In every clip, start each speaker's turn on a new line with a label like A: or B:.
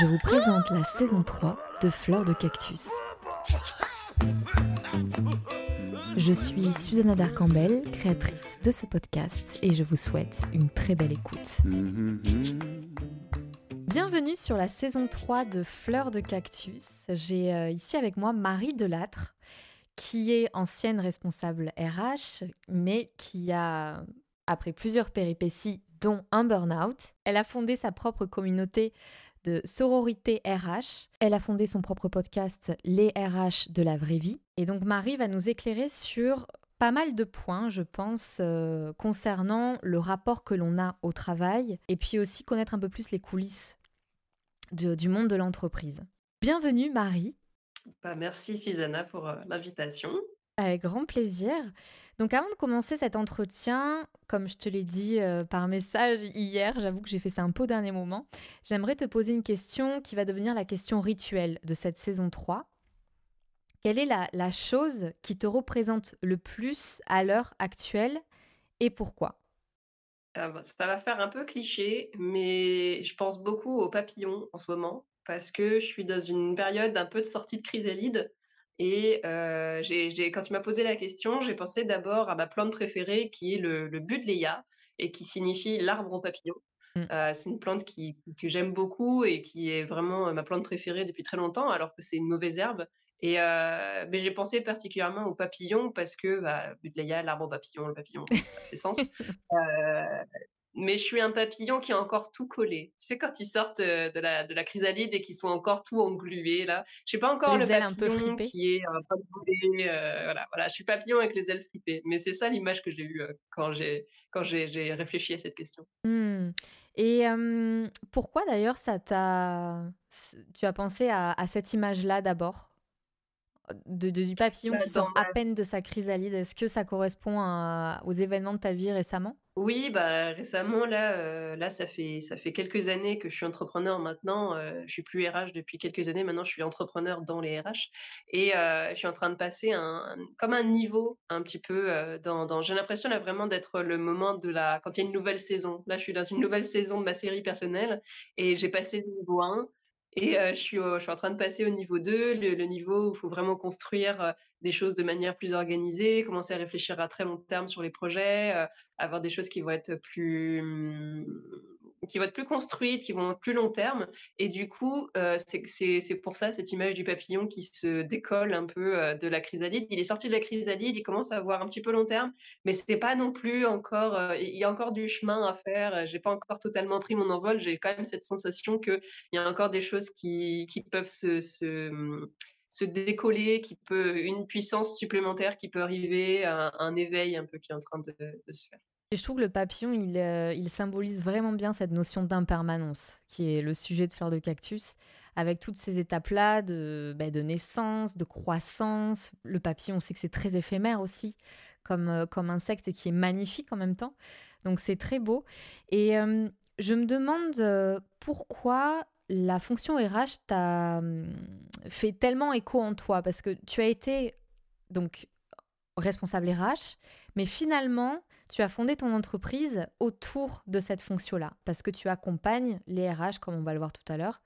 A: Je vous présente la saison 3 de Fleur de Cactus. Je suis Susanna Darcambel, créatrice de ce podcast, et je vous souhaite une très belle écoute. Bienvenue sur la saison 3 de Fleur de Cactus. J'ai euh, ici avec moi Marie Delattre, qui est ancienne responsable RH, mais qui a, après plusieurs péripéties, dont un burn-out, elle a fondé sa propre communauté de sororité RH. Elle a fondé son propre podcast Les RH de la vraie vie. Et donc Marie va nous éclairer sur pas mal de points, je pense, euh, concernant le rapport que l'on a au travail et puis aussi connaître un peu plus les coulisses de- du monde de l'entreprise. Bienvenue Marie,
B: Bah, merci Susanna pour euh, l'invitation.
A: avec grand plaisir. Donc avant de commencer cet entretien, comme je te l'ai dit euh, par message hier, j'avoue que j'ai fait ça un peu au dernier moment, j'aimerais te poser une question qui va devenir la question rituelle de cette saison 3. Quelle est la, chose qui te représente le plus à l'heure actuelle et pourquoi?
B: Ah, bah, ça va faire un peu cliché, mais je pense beaucoup aux papillons en ce moment parce que je suis dans une période un peu de sortie de chrysalide. Et euh, quand tu m'as posé la question, j'ai pensé d'abord à ma plante préférée qui est le, le Buddleia et qui signifie l'arbre aux papillons.
A: Mm.
B: Euh, c'est une plante qui, que j'aime beaucoup et qui est vraiment euh, ma plante préférée depuis très longtemps, alors que c'est une mauvaise herbe. Et euh, mais j'ai pensé particulièrement aux papillons parce que bah, Buddleia, l'arbre aux papillons, le papillon, ça fait sens. Euh, mais je suis un papillon qui est encore tout collé. Tu sais, quand ils sortent euh, de la, de la chrysalide et qu'ils sont encore tout englués, là. Je suis pas encore
A: Les
B: le
A: ailes un peu
B: papillon qui est voler, euh, voilà, voilà, je suis papillon avec les ailes fripées. Mais c'est ça l'image que j'ai eue euh, quand j'ai quand j'ai j'ai réfléchi à cette question.
A: Hmm. Et euh, pourquoi d'ailleurs ça t'a... Tu as pensé à, à cette image-là d'abord? De, de- du papillon
B: Bah,
A: qui sort à peine de sa chrysalide. Est-ce que ça correspond à- aux événements de ta vie récemment?
B: Oui, bah récemment là, euh, là ça fait ça fait quelques années que je suis entrepreneur maintenant. euh, je suis plus RH depuis quelques années. Maintenant, je suis entrepreneur dans les RH et euh, je suis en train de passer un, un- comme un niveau un petit peu euh, dans, dans- J'ai l'impression là vraiment d'être le moment de la quand il y a une nouvelle saison. Là, je suis dans une nouvelle saison de ma série personnelle et j'ai passé le niveau 1 et euh, je suis en train de passer au niveau 2, le, le niveau où il faut vraiment construire euh, des choses de manière plus organisée, commencer à réfléchir à très long terme sur les projets. euh, avoir des choses qui vont être plus hum, qui vont être plus construites, qui vont être plus long terme. Et du coup, euh, c'est pour ça cette image du papillon qui se décolle un peu euh, de la chrysalide. Il est sorti de la chrysalide, il commence à avoir un petit peu long terme, mais c'est pas non plus encore. euh, il y a encore du chemin à faire. J'ai pas encore totalement pris mon envol. J'ai quand même cette sensation que il y a encore des choses qui, peuvent se, décoller, qui peut une puissance supplémentaire qui peut arriver, un, un éveil un peu qui est en train de se faire.
A: Et je trouve que le papillon, il, euh, il symbolise vraiment bien cette notion d'impermanence, qui est le sujet de Fleur de Cactus, avec toutes ces étapes-là de, bah, de naissance, de croissance. Le papillon, on sait que c'est très éphémère aussi, comme, euh, comme insecte, et qui est magnifique en même temps. Donc c'est très beau. Et euh, je me demande pourquoi la fonction RH t'a hum, fait tellement écho en toi, parce que tu as été donc responsable RH, mais finalement, tu as fondé ton entreprise autour de cette fonction-là, parce que tu accompagnes les RH, comme on va le voir tout à l'heure.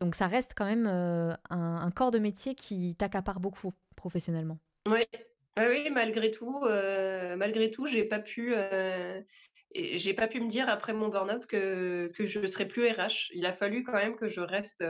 A: Donc ça reste quand même euh, un, corps de métier qui t'accapare beaucoup professionnellement.
B: Oui, malgré tout, euh, malgré tout, j'ai pas pu, euh, j'ai pas pu me dire après mon burn-out que, que je serais plus RH. Il a fallu quand même que je reste.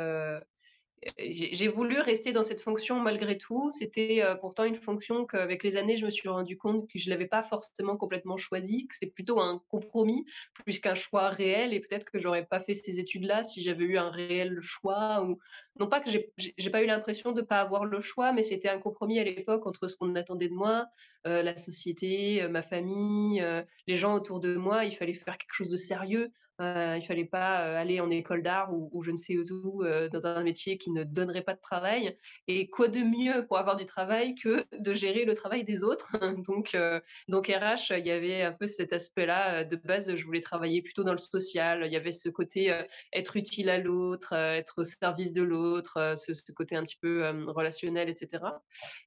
B: J'ai voulu rester dans cette fonction malgré tout. C'était euh, pourtant une fonction qu'avec les années, je me suis rendu compte que je l'avais pas forcément complètement choisie, que c'est plutôt un compromis plus qu'un choix réel. Et peut-être que j'aurais pas fait ces études-là si j'avais eu un réel choix. Ou non pas que j'ai pas eu l'impression de pas avoir le choix, mais c'était un compromis à l'époque entre ce qu'on attendait de moi, euh, la société, euh, ma famille, les gens autour de moi. Il fallait faire quelque chose de sérieux. Il fallait pas aller en école d'art ou, je ne sais où dans un métier qui ne donnerait pas de travail. Et quoi de mieux pour avoir du travail que de gérer le travail des autres? Donc, donc RH, il y avait un peu cet aspect-là de base. Je voulais travailler plutôt dans le social. Il y avait ce côté être utile à l'autre, être au service de l'autre, ce, ce, côté un petit peu relationnel, etc.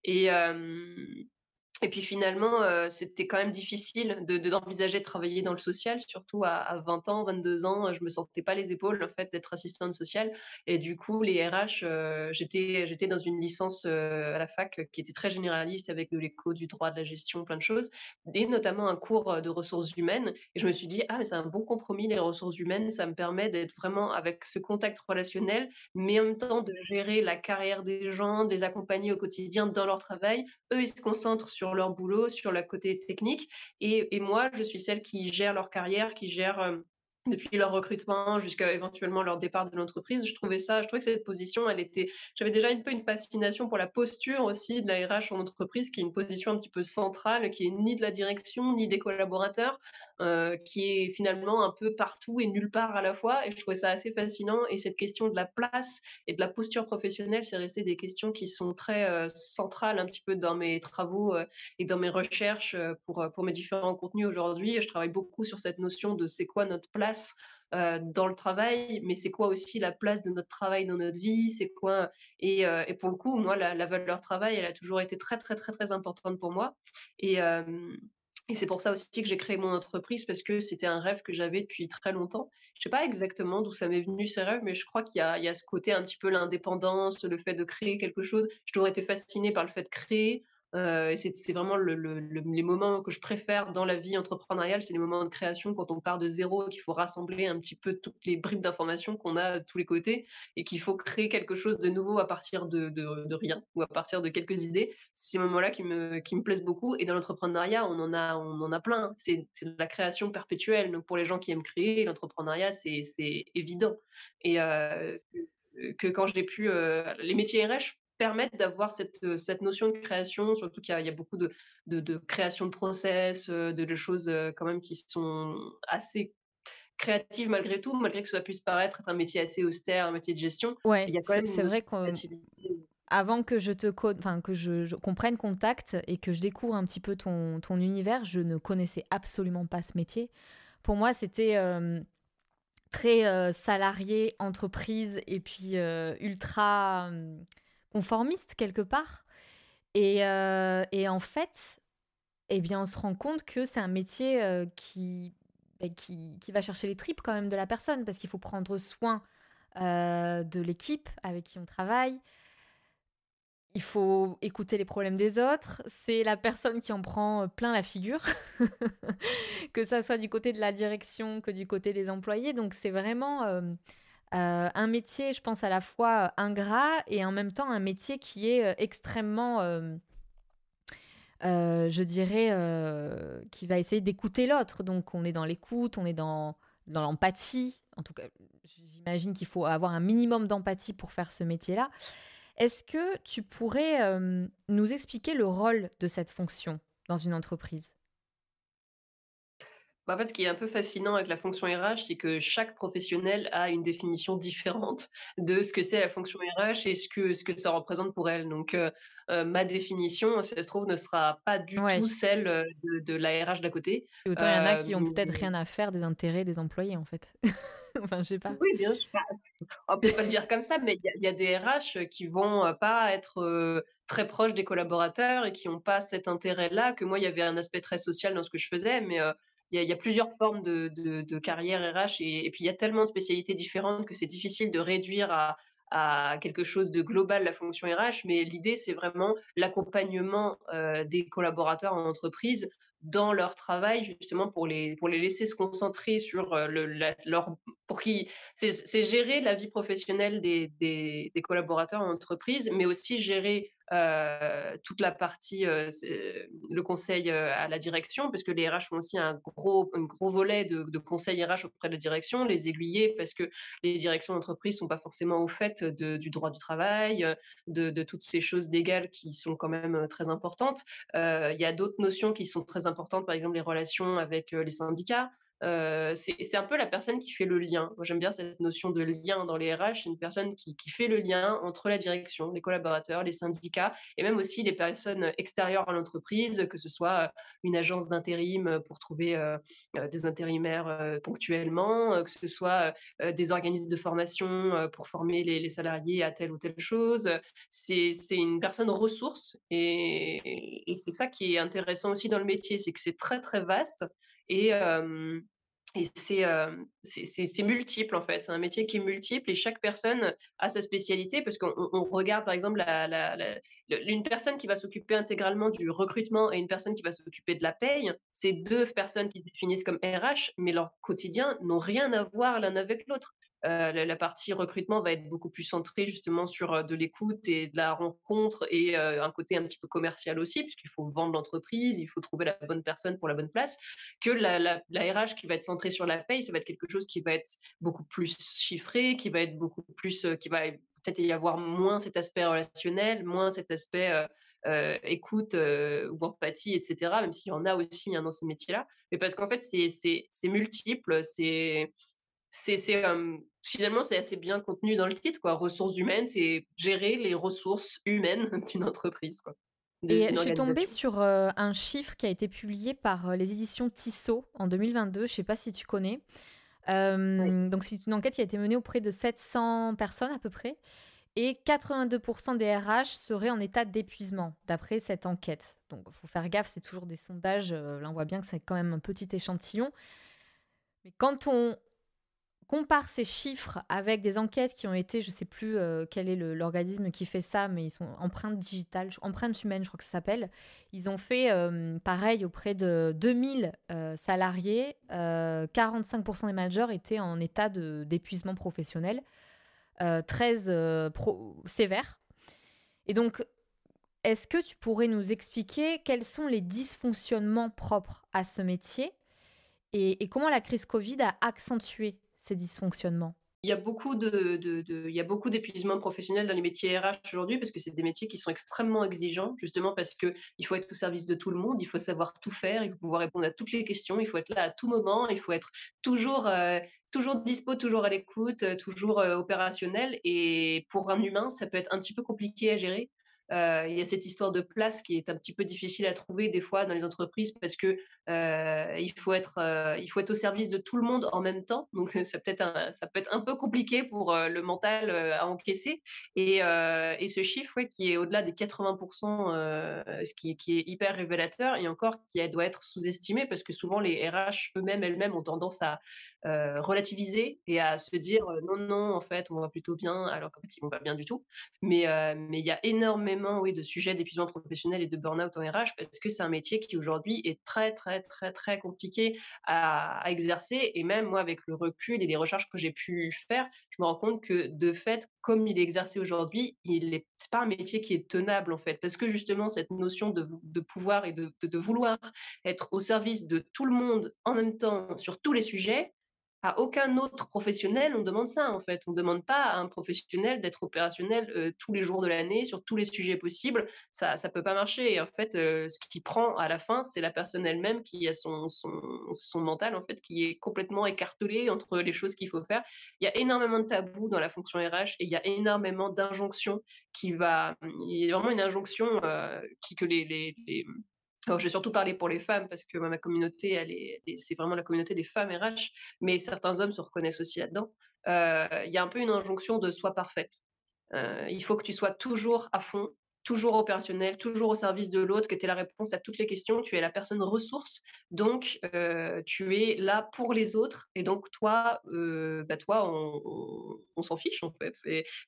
B: Et et puis finalement, c'était quand même difficile de d'envisager de travailler dans le social, surtout à 20 ans, 22 ans, je me sentais pas les épaules, en fait, d'être assistante sociale et du coup, les RH, j'étais j'étais dans une licence, à la fac, qui était très généraliste avec de l'éco, du droit, de la gestion, plein de choses et notamment un cours, de ressources humaines et je me suis dit: «Ah mais c'est un bon compromis les ressources humaines, ça me permet d'être vraiment avec ce contact relationnel, mais en même temps de gérer la carrière des gens, de les accompagner au quotidien dans leur travail. Eux, ils se concentrent sur leur boulot, sur la côté technique. Et, et, moi, je suis celle qui gère leur carrière, qui gère depuis leur recrutement jusqu'à éventuellement leur départ de l'entreprise. Je trouvais ça, je trouvais que cette position, elle était, j'avais déjà un peu une fascination pour la posture aussi de la en entreprise, qui est une position un petit peu centrale, qui est ni de la direction ni des collaborateurs, euh, qui est finalement un peu partout et nulle part à la fois. Et je trouvais ça assez fascinant. Et cette question de la place et de la posture professionnelle, c'est resté des questions qui sont très euh, centrales un petit peu dans mes travaux euh, et dans mes recherches pour, pour mes différents contenus aujourd'hui. Je travaille beaucoup sur cette notion de c'est quoi notre place dans le travail, mais c'est quoi aussi la place de notre travail dans notre vie, c'est quoi et, pour le coup, moi, la, valeur travail, elle a toujours été très très très très importante pour moi et et c'est pour ça aussi que j'ai créé mon entreprise parce que c'était un rêve que j'avais depuis très longtemps. Je sais pas exactement d'où ça m'est venu ces rêves, mais je crois qu'il y, y a, ce côté un petit peu l'indépendance, le fait de créer quelque chose. J'ai toujours été fascinée par le fait de créer, euh, c'est vraiment les moments que je préfère dans la vie entrepreneuriale, c'est les moments de création quand on part de zéro, qu'il faut rassembler un petit peu toutes les bribes d'informations qu'on a de tous les côtés et qu'il faut créer quelque chose de nouveau à partir de, rien ou à partir de quelques idées. C'est ces moments-là qui me, qui me plaisent beaucoup. Et dans l'entrepreneuriat, on en a, on en a plein. C'est de la création perpétuelle. Donc pour les gens qui aiment créer, l'entrepreneuriat, c'est évident. Et euh, que quand j'ai pu, euh, les métiers RH permettent d'avoir cette, cette notion de création, surtout qu'il y, a beaucoup de, de, création de process, de, choses quand même qui sont assez créatives malgré tout, malgré que ça puisse paraître être un métier assez austère, un métier de gestion.
A: Ouais, c'est vrai qu'avant que je te enfin que je, comprenne contact et que je découvre un petit peu ton, ton, univers, je ne connaissais absolument pas ce métier. Pour moi, c'était très salarié, entreprise et puis ultra conformiste quelque part. Et, euh, et, en fait, eh bien, on se rend compte que c'est un métier euh, qui, bah, qui, qui, va chercher les tripes quand même de la personne, parce qu'il faut prendre soin euh, de l'équipe avec qui on travaille. Il faut écouter les problèmes des autres. C'est la personne qui en prend plein la figure, que ça soit du côté de la direction que du côté des employés. Donc c'est vraiment euh, un métier, je pense, à la fois euh, ingrat et en même temps un métier qui est euh, extrêmement, je dirais, qui va essayer d'écouter l'autre. Donc on est dans l'écoute, on est dans, dans l'empathie. En tout cas, j'imagine qu'il faut avoir un minimum d'empathie pour faire ce métier-là. Est-ce que tu pourrais nous expliquer le rôle de cette fonction dans une entreprise?
B: Bah, en fait, ce qui est un peu fascinant avec la fonction RH, c'est que chaque professionnel a une définition différente de ce que c'est la fonction RH et ce que, ce que ça représente pour elle. Donc, euh, euh, ma définition, si ça se trouve, ne sera pas du tout celle euh, de, la RH d'à côté.
A: Et autant il y en a qui ont peut-être rien à faire des intérêts des employés, en fait. enfin, je sais pas.
B: Oui, bien sûr. On peut pas le dire comme ça, mais il y, a des RH qui vont pas être très proches des collaborateurs et qui n'ont pas cet intérêt-là. Que moi, il y avait un aspect très social dans ce que je faisais, mais il y, a plusieurs formes de, carrière RH et, puis il y a tellement de spécialités différentes que c'est difficile de réduire à, quelque chose de global la fonction RH, mais l'idée c'est vraiment l'accompagnement euh, des collaborateurs en entreprise dans leur travail justement pour les pour les laisser se concentrer sur euh, le, leur pour qui c'est gérer la vie professionnelle des, collaborateurs en entreprise mais aussi gérer toute la partie, euh, le conseil euh, à la direction, parce que les RH ont aussi un gros, un gros volet de, de conseil RH auprès de la direction, les aiguiller, parce que les directions d'entreprise ne sont pas forcément au fait du droit du travail, de, de, toutes ces choses légales qui sont quand même très importantes. Il y a d'autres notions qui sont très importantes, par exemple les relations avec les syndicats. Euh, c'est un peu la personne qui fait le lien. J'aime bien cette notion de lien dans les RH. C'est une personne qui, fait le lien entre la direction, les collaborateurs, les syndicats et même aussi les personnes extérieures à l'entreprise, que ce soit une agence d'intérim pour trouver euh, des intérimaires ponctuellement, que ce soit des organismes de formation pour former les, salariés à telle ou telle chose. C'est une personne ressource et c'est ça qui est intéressant aussi dans le métier, c'est que c'est très très vaste et, c'est multiple en fait. C'est un métier qui est multiple et chaque personne a sa spécialité parce qu'on regarde par exemple une personne qui va s'occuper intégralement du recrutement et une personne qui va s'occuper de la paye. C'est deux personnes qui se définissent comme RH, mais leur quotidien n'ont rien à voir l'un avec l'autre. Euh, la, partie recrutement va être beaucoup plus centrée justement sur euh, de l'écoute et de la rencontre et euh, un côté un petit peu commercial aussi, puisqu'il faut vendre l'entreprise, il faut trouver la bonne personne pour la bonne place, que la, RH qui va être centrée sur la paye, ça va être quelque chose qui va être beaucoup plus chiffré, qui va être beaucoup plus, qui va peut-être y avoir moins cet aspect relationnel, moins cet aspect écoute ou empathie, etc., même s'il y en a aussi hein, dans ces métiers-là, mais parce qu'en fait, c'est multiple, c'est c'est finalement c'est assez bien contenu dans le titre quoi. Ressources humaines, c'est gérer les ressources humaines d'une entreprise quoi.
A: Et je suis tombée sur un chiffre qui a été publié par les éditions Tissot en 2022. Je sais pas si tu connais. Donc c'est une enquête qui a été menée auprès de 700 personnes à peu près. Et 82% des RH seraient en état d'épuisement, d'après cette enquête. Donc, il faut faire gaffe, c'est toujours des sondages. là, on voit bien que c'est quand même un petit échantillon. Mais quand on compare ces chiffres avec des enquêtes qui ont été, je ne sais plus euh, quel est l'organisme qui fait ça, mais ils sont empreintes digitales, empreintes humaines, je crois que ça s'appelle. Ils ont fait euh, pareil auprès de 2000 euh, salariés. 45% des managers étaient en état d'épuisement professionnel, très sévère. Et donc, est-ce que tu pourrais nous expliquer quels sont les dysfonctionnements propres à ce métier et comment la crise Covid a accentué ces dysfonctionnements?
B: Il y a beaucoup de, de, il y a beaucoup d'épuisement professionnel dans les métiers RH aujourd'hui parce que c'est des métiers qui sont extrêmement exigeants, justement parce que il faut être au service de tout le monde, il faut savoir tout faire, il faut pouvoir répondre à toutes les questions, il faut être là à tout moment, il faut être toujours, euh, toujours dispo, toujours à l'écoute, euh, toujours euh, opérationnel. Et pour un humain, ça peut être un petit peu compliqué à gérer il y a cette histoire de place qui est un petit peu difficile à trouver des fois dans les entreprises parce que euh, il faut être euh, il faut être au service de tout le monde en même temps. Donc ça peut être un, ça peut être un peu compliqué pour le mental à encaisser. Et, et ce chiffre qui est au-delà des 80%, ce qui, qui, est hyper révélateur et encore qui doit être sous-estimé parce que souvent les RH eux-mêmes elles-mêmes ont tendance à relativiser et à se dire non non en fait on va plutôt bien alors qu'en fait ils vont pas bien du tout. Mais mais il y a énormément oui, de sujets d'épuisement professionnel et de burn-out en RH parce que c'est un métier qui aujourd'hui est très, très, très, très compliqué à, exercer. Et même moi, avec le recul et les recherches que j'ai pu faire, je me rends compte que de fait, comme il est exercé aujourd'hui, il n'est pas un métier qui est tenable en fait. Parce que justement, cette notion de, pouvoir et de vouloir être au service de tout le monde en même temps sur tous les sujets, aucun autre professionnel, on demande ça en fait. On ne demande pas à un professionnel d'être opérationnel euh, tous les jours de l'année sur tous les sujets possibles. Ça ne peut pas marcher. Et en fait, euh, ce qui prend à la fin, c'est la personne elle-même qui a son, son, mental en fait qui est complètement écartelé entre les choses qu'il faut faire. Il y a énormément de tabous dans la fonction RH et il y a énormément d'injonctions qui va. Il y a vraiment une injonction euh, qui, que les alors, je vais surtout parler pour les femmes parce que ma communauté, c'est vraiment la communauté des femmes RH, mais certains hommes se reconnaissent aussi là-dedans. Euh, il y a un peu une injonction de soi parfaite. Euh, il faut que tu sois toujours à fond, toujours opérationnel, toujours au service de l'autre, que tu es la réponse à toutes les questions, tu es la personne ressource, donc euh, tu es là pour les autres, et donc toi, euh, bah toi on, s'en fiche en fait.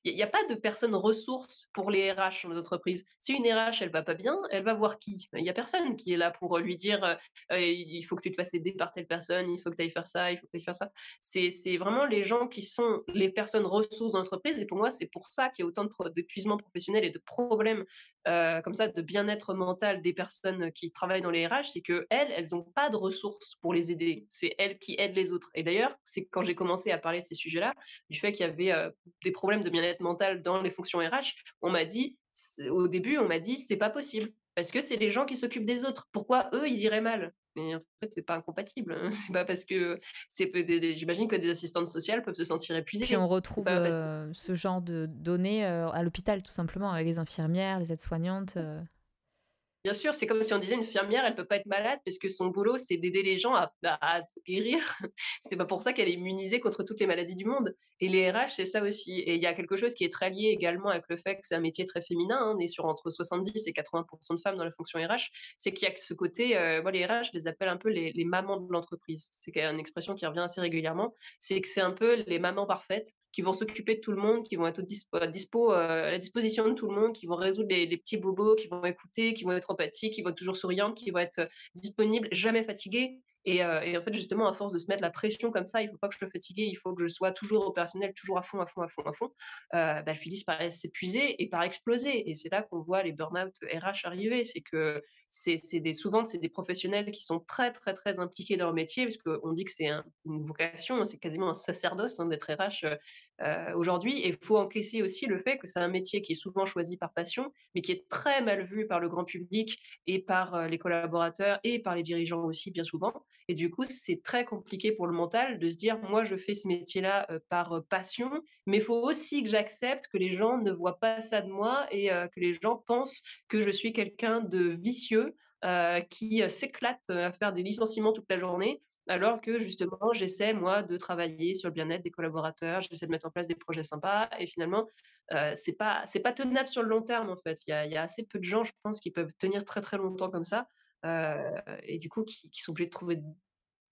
B: Il n'y a, pas de personne ressource pour les RH dans les. Si une RH, elle va pas bien, elle va voir qui? Il n'y a personne qui est là pour lui dire euh, il faut que tu te fasses aider par telle personne, il faut que tu ailles faire ça, il faut que tu ailles faire ça. C'est vraiment les gens qui sont les personnes ressources d'entreprise, et pour moi, c'est pour ça qu'il y a autant d'épuisement professionnel et de problèmes euh, comme ça de bien-être mental des personnes qui travaillent dans les RH, c'est que elles, elles n'ont pas de ressources pour les aider. C'est elles qui aident les autres. Et d'ailleurs, c'est quand j'ai commencé à parler de ces sujets-là, du fait qu'il y avait euh, des problèmes de bien-être mental dans les fonctions RH, on m'a dit, au début, on m'a dit, c'est pas possible parce que c'est les gens qui s'occupent des autres. Pourquoi eux, ils iraient mal? Mais en fait, c'est pas incompatible. hein. C'est pas parce que c'est j'imagine que des assistantes sociales peuvent se sentir épuisées.
A: Puis on retrouve, heu, ce genre de données, heu, à l'hôpital tout simplement avec les infirmières, les aides-soignantes, heu.
B: Bien sûr, c'est comme si on disait une infirmière, elle peut pas être malade parce que son boulot, c'est d'aider les gens à à se guérir. C'est pas pour ça qu'elle est immunisée contre toutes les maladies du monde et les RH, c'est ça aussi et il y a quelque chose qui est très lié également avec le fait que c'est un métier très féminin, hein. On est sur entre 70 et 80 de femmes dans la fonction RH. C'est qu'il y a ce côté, moi les RH, je les appelle un peu les mamans de l'entreprise. C'est une expression qui revient assez régulièrement. C'est que c'est un peu les mamans parfaites qui vont s'occuper de tout le monde, qui vont être dispo à heu, à la disposition de tout le monde, qui vont résoudre les petits bobos, qui vont écouter, qui vont être empathiques, qui vont être toujours souriantes, qui vont être, heu, disponibles, jamais fatiguées et heu et en fait, justement, à force de se mettre la pression comme ça, il faut pas que je sois fatiguée, il faut que je sois toujours opérationnelle, toujours à fond, à fond, à fond, à fond, heu, bah, finissent par s'épuiser et par exploser et c'est là qu'on voit les burn-out RH arriver. C'est que c'est souvent, c'est des professionnels qui sont très, très, très impliqués dans leur métier parce qu'on dit que c'est un une vocation, c'est quasiment un sacerdoce, hein, d'être RH, heu heu, aujourd'hui. Et il faut encaisser aussi le fait que c'est un métier qui est souvent choisi par passion, mais qui est très mal vu par le grand public et par, heu, les collaborateurs et par les dirigeants aussi bien souvent. Et du coup, c'est très compliqué pour le mental de se dire: «Moi, je fais ce métier-là, par, passion, mais il faut aussi que j'accepte que les gens ne voient pas ça de moi et que les gens pensent que je suis quelqu'un de vicieux, heu, qui, heu, s'éclate, heu, à faire des licenciements toute la journée». Alors que justement, j'essaie moi de travailler sur le bien-être des collaborateurs, j'essaie de mettre en place des projets sympas et finalement, heu, c'est pas pas tenable sur le long terme, en fait. Il y a assez peu de gens, je pense, qui peuvent tenir très, très longtemps comme ça, et du coup qui sont obligés de trouver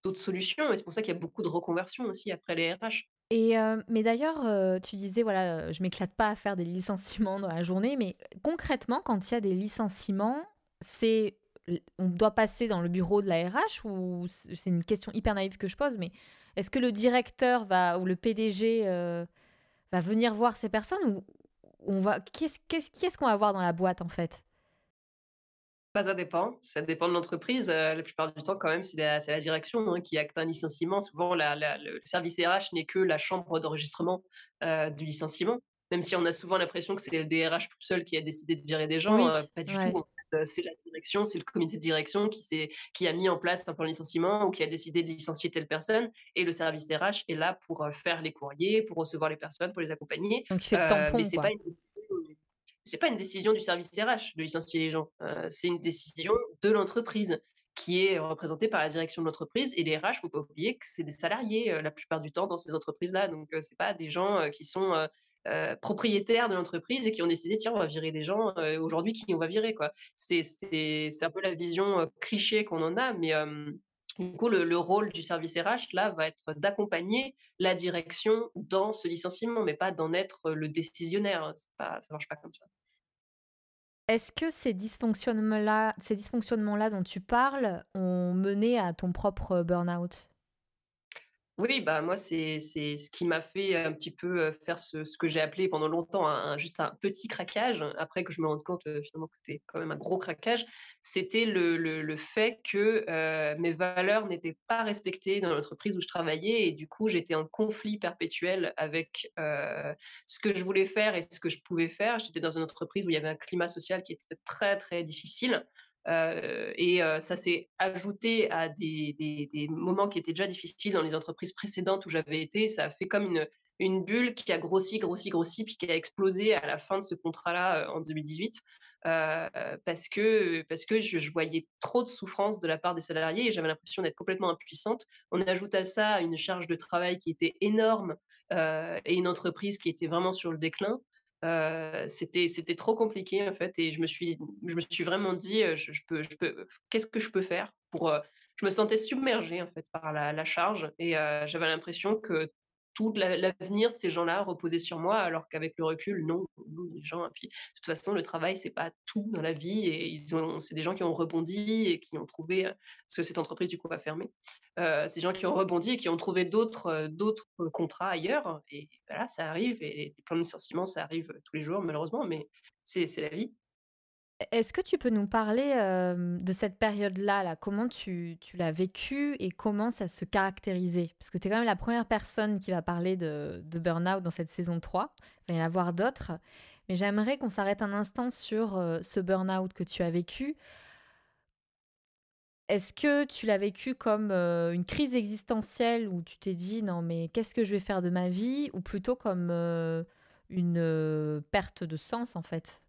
B: d'autres solutions et c'est pour ça qu'il y a beaucoup de reconversions aussi après les RH.
A: Et mais d'ailleurs, tu disais voilà, «Je m'éclate pas à faire des licenciements dans la journée», mais concrètement, quand il y a des licenciements, c'est on doit passer dans le bureau de la RH ou c'est une question hyper naïve que je pose, mais est-ce que le directeur va ou le PDG, heu, va venir voir ces personnes ou on va qui est-ce qu'est-ce qui est-ce qu'on va voir dans la boîte, en fait?
B: Bah, ça dépend, ça dépend de l'entreprise, heu, la plupart du temps quand même, c'est la direction, hein, qui acte un licenciement. Souvent le service RH n'est que la chambre d'enregistrement, heu, du licenciement. Même si on a souvent l'impression que c'est le DRH tout seul qui a décidé de virer des gens,
A: Oui,
B: heu, pas du tout,
A: ouais.
B: en fait, heu, c'est la direction, c'est le comité de direction qui a mis en place un plan de licenciement ou qui a décidé de licencier telle personne et le service RH est là pour, heu, faire les courriers, pour recevoir les personnes, pour les accompagner,
A: Donc il fait le
B: heu, mais c'est pas une c'est pas une décision du service RH de licencier les gens, c'est une décision de l'entreprise qui est représentée par la direction de l'entreprise et les RH, faut pas oublier que c'est des salariés, la plupart du temps dans ces entreprises-là, donc heu, c'est pas des gens, qui sont, heu, propriétaires de l'entreprise et qui ont décidé: «Tiens, on va virer des gens, heu, aujourd'hui, qui on va virer?» quoi. C'est un peu la vision, heu, cliché qu'on en a, mais hem, du coup, le le rôle du service RH, là, va être d'accompagner la direction dans ce licenciement, mais pas d'en être le décisionnaire, ça marche pas comme ça.
A: Est-ce que ces dysfonctionnements-là ces dysfonctionnements-là dont tu parles ont mené à ton propre burn-out?
B: Oui, bah, moi, c'est ce qui m'a fait un petit peu, faire ce que j'ai appelé pendant longtemps un juste un petit craquage, après que je me rende compte, finalement que c'était quand même un gros craquage. C'était le le fait que, mes valeurs n'étaient pas respectées dans l'entreprise où je travaillais et du coup, j'étais en conflit perpétuel avec, ce que je voulais faire et ce que je pouvais faire. J'étais dans une entreprise où il y avait un climat social qui était très, très difficile, heu et heu, ça s'est ajouté à des moments qui étaient déjà difficiles dans les entreprises précédentes où j'avais été. Ça a fait comme une bulle qui a grossi, grossi, grossi, puis qui a explosé à la fin de ce contrat-là, heu, en 2018, heu, parce que parce que je voyais trop de souffrance de la part des salariés et j'avais l'impression d'être complètement impuissante. On ajoute à ça une charge de travail qui était énorme, et une entreprise qui était vraiment sur le déclin. C'était c'était trop compliqué, en fait et je me suis je me suis vraiment dit, «Je peux je peux qu'est-ce que je peux faire pour, heu» je me sentais submergée, en fait, par la charge et j'avais l'impression que tout l'a l'avenir de ces gens-là reposait sur moi, alors qu'avec le recul, non, les gens et puis, de toute façon, le travail, c'est pas tout dans la vie et ils ont c'est des gens qui ont rebondi et qui ont trouvé, parce que cette entreprise, du coup, a fermé. Heu, c'est des gens qui ont rebondi et qui ont trouvé d'autres, heu, d'autres contrats ailleurs et voilà, ça arrive et les plans de licenciement, ça arrive, tous les jours malheureusement, mais c'est c'est la vie.
A: Est-ce que tu peux nous parler, hem, de cette période-là, là? Comment tu l'as vécue et comment ça se caractérisait? Parce que tu es quand même la première personne qui va parler de de burn-out dans cette saison 3. Il va y en avoir d'autres, mais j'aimerais qu'on s'arrête un instant sur, heu, ce burn-out que tu as vécu. est-ce que tu l'as vécu comme euh, une crise existentielle où tu t'es dit non mais qu'est-ce que je vais faire de ma vie? Ou plutôt comme euh, une euh, perte de sens en fait?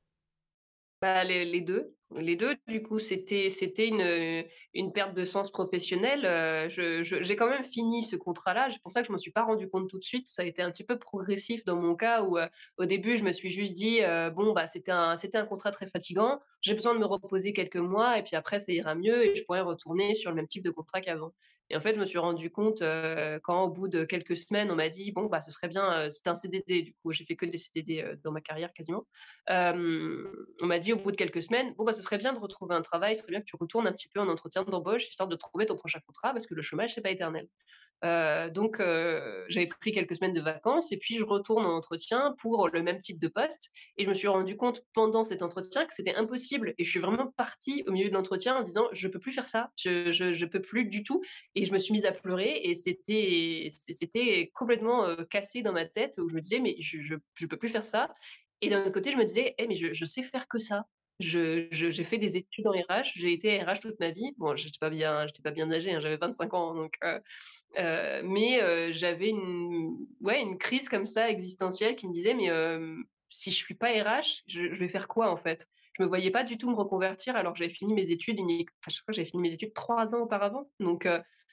B: Bah, les 2, les 2 du coup, c'était c'était une, heu, une perte de sens professionnel, heu, je j'ai quand même fini ce contrat-là, c'est pour ça que je m'en suis pas rendu compte tout de suite. Ça a été un petit peu progressif dans mon cas où, heu, au début, je me suis juste dit, «Bon, bah, c'était un c'était un contrat très fatigant, j'ai besoin de me reposer quelques mois et puis après ça ira mieux et je pourrai retourner sur le même type de contrat qu'avant» et en fait, je me suis rendu compte, heu, quand au bout de quelques semaines, on m'a dit: «Bon, bah, ce serait bien», heu, c'était un CDD du coup, j'ai fait que des CDD, heu, dans ma carrière quasiment. On m'a dit au bout de quelques semaines: «Bon, bah, ce serait bien de retrouver un travail, ce serait bien que tu retournes un petit peu en entretien d'embauche, histoire de trouver ton prochain contrat, parce que le chômage, c'est pas éternel». Heu, donc heu, j'avais pris quelques semaines de vacances et puis je retourne en entretien pour le même type de poste. Et je me suis rendu compte pendant cet entretien que c'était impossible. Et je suis vraiment partie au milieu de l'entretien en disant: «Je peux plus faire ça, je je peux plus du tout» et je me suis mise à pleurer et c'était complètement, heu, cassé dans ma tête où je me disais: «Mais je je je peux plus faire ça» et d'un autre côté, je me disais: «Eh mais je je sais faire que ça». J'ai fait des études en RH, j'ai été RH toute ma vie. Bon, j'étais pas bien j'étais pas bien âgée, hein, j'avais 25 ans donc heu Heu, mais heu, j'avais une ouais, une crise comme ça existentielle qui me disait: «Mais si je suis pas RH, je vais faire quoi, en fait?» je me voyais pas du tout me reconvertir alors que j'avais fini mes études que j'avais fini mes études 3 ans auparavant. Donc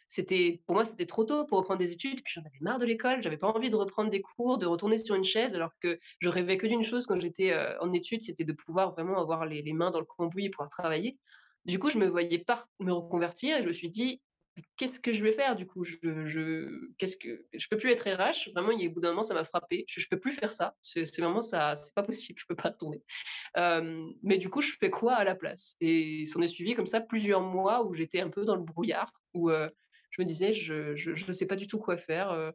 B: c'était pour moi, c'était trop tôt pour reprendre des études, puis j'en avais marre de l'école, j'avais pas envie de reprendre des cours, de retourner sur une chaise alors que je rêvais que d'une chose quand j'étais, heu, en études, c'était de pouvoir vraiment avoir les mains dans le cambouis et pouvoir travailler. Du coup, je me voyais pas me reconvertir et je me suis dit: Qu'est-ce que je vais faire du coup? Je je qu'est-ce que je peux plus être RH, vraiment il y a au bout d'un moment ça m'a frappé. Je je peux plus faire ça, c'est vraiment ça c'est pas possible, je peux pas tourner. Mais du coup, je fais quoi à la place? Et s'en est suivi comme ça plusieurs mois où j'étais un peu dans le brouillard, où, heu, je me disais: «Je je je sais pas du tout quoi faire», heu,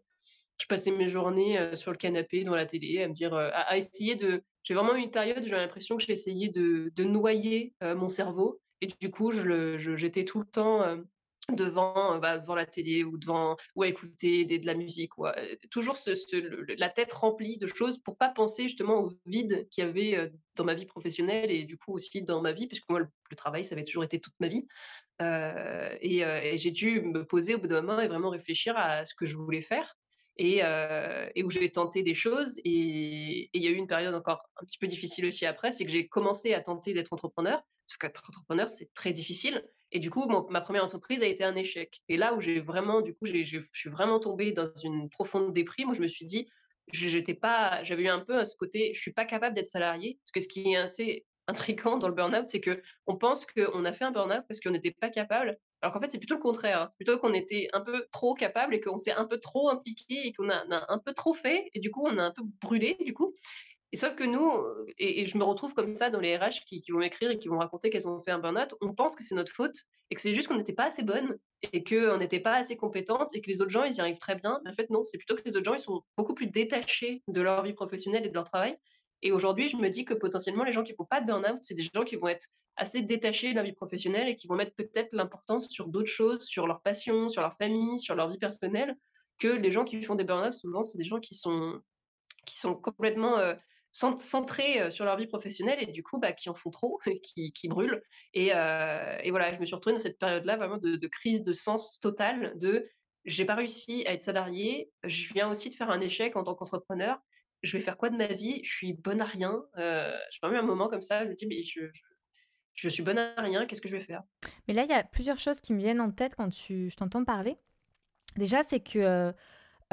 B: je passais mes journées, heu, sur le canapé devant la télé à me dire, heu, à essayer de j'ai vraiment eu une période où j'avais l'impression que j'essayais de de noyer, mon cerveau. Et du coup je le je j'étais tout le temps, Devant, heu, bah, devant la télé ou devant ou à écouter de la musique ou à toujours la tête remplie de choses pour pas penser justement au vide qu'il y avait, dans ma vie professionnelle et du coup aussi dans ma vie puisque moi le travail ça avait toujours été toute ma vie. Et j'ai dû me poser au bout d'un moment et vraiment réfléchir à ce que je voulais faire et heu et où j'ai tenté des choses et il y a eu une période encore un petit peu difficile aussi après, c'est que j'ai commencé à tenter d'être entrepreneur. Parce qu'être entrepreneur, c'est très difficile et du coup, ma première entreprise a été un échec et là où j'ai vraiment du coup, je suis vraiment tombée dans une profonde déprime où je me suis dit: «Je j'étais pas» j'avais eu un peu, ce côté: «Je suis pas capable d'être salarié». Parce que ce qui est assez intriguant dans le burn-out, c'est qu'on pense qu'on a fait un burn-out parce qu'on n'était pas capable, alors qu'en fait, c'est plutôt le contraire. hein. C'est plutôt qu'on était un peu trop capable et qu'on s'est un peu trop impliqué et qu'on a on a un peu trop fait et du coup, on a un peu brûlé du coup et sauf que nous, et je me retrouve comme ça dans les RH qui vont m'écrire et qui vont raconter qu'elles ont fait un burn-out. On pense que c'est notre faute et que c'est juste qu'on n'était pas assez bonnes et qu'on n'était pas assez compétentes et que les autres gens, ils y arrivent très bien. Mais en fait, non, c'est plutôt que les autres gens, ils sont beaucoup plus détachés de leur vie professionnelle et de leur travail et aujourd'hui, je me dis que potentiellement, les gens qui font pas de burn-out, c'est des gens qui vont être assez détachés de leur vie professionnelle et qui vont mettre peut-être l'importance sur d'autres choses, sur leur passion, sur leur famille, sur leur vie personnelle, que les gens qui font des burn-out, souvent, c'est des gens qui sont qui sont complètement, cent centrés, sur leur vie professionnelle et du coup, bah, qui en font trop, qui qui brûlent et et voilà, je me suis retrouvée dans cette période-là vraiment de de crise de sens totale de: «J'ai pas réussi à être salariée, je viens aussi de faire un échec en tant qu'entrepreneur, je vais faire quoi de ma vie? Je suis bonne à rien». Heu, j'ai eu un moment comme ça, je me dis: «Mais je je je suis bonne à rien, qu'est-ce que je vais faire?»
A: Mais là, il y a plusieurs choses qui me viennent en tête quand tu je t'entends parler. Déjà, c'est que,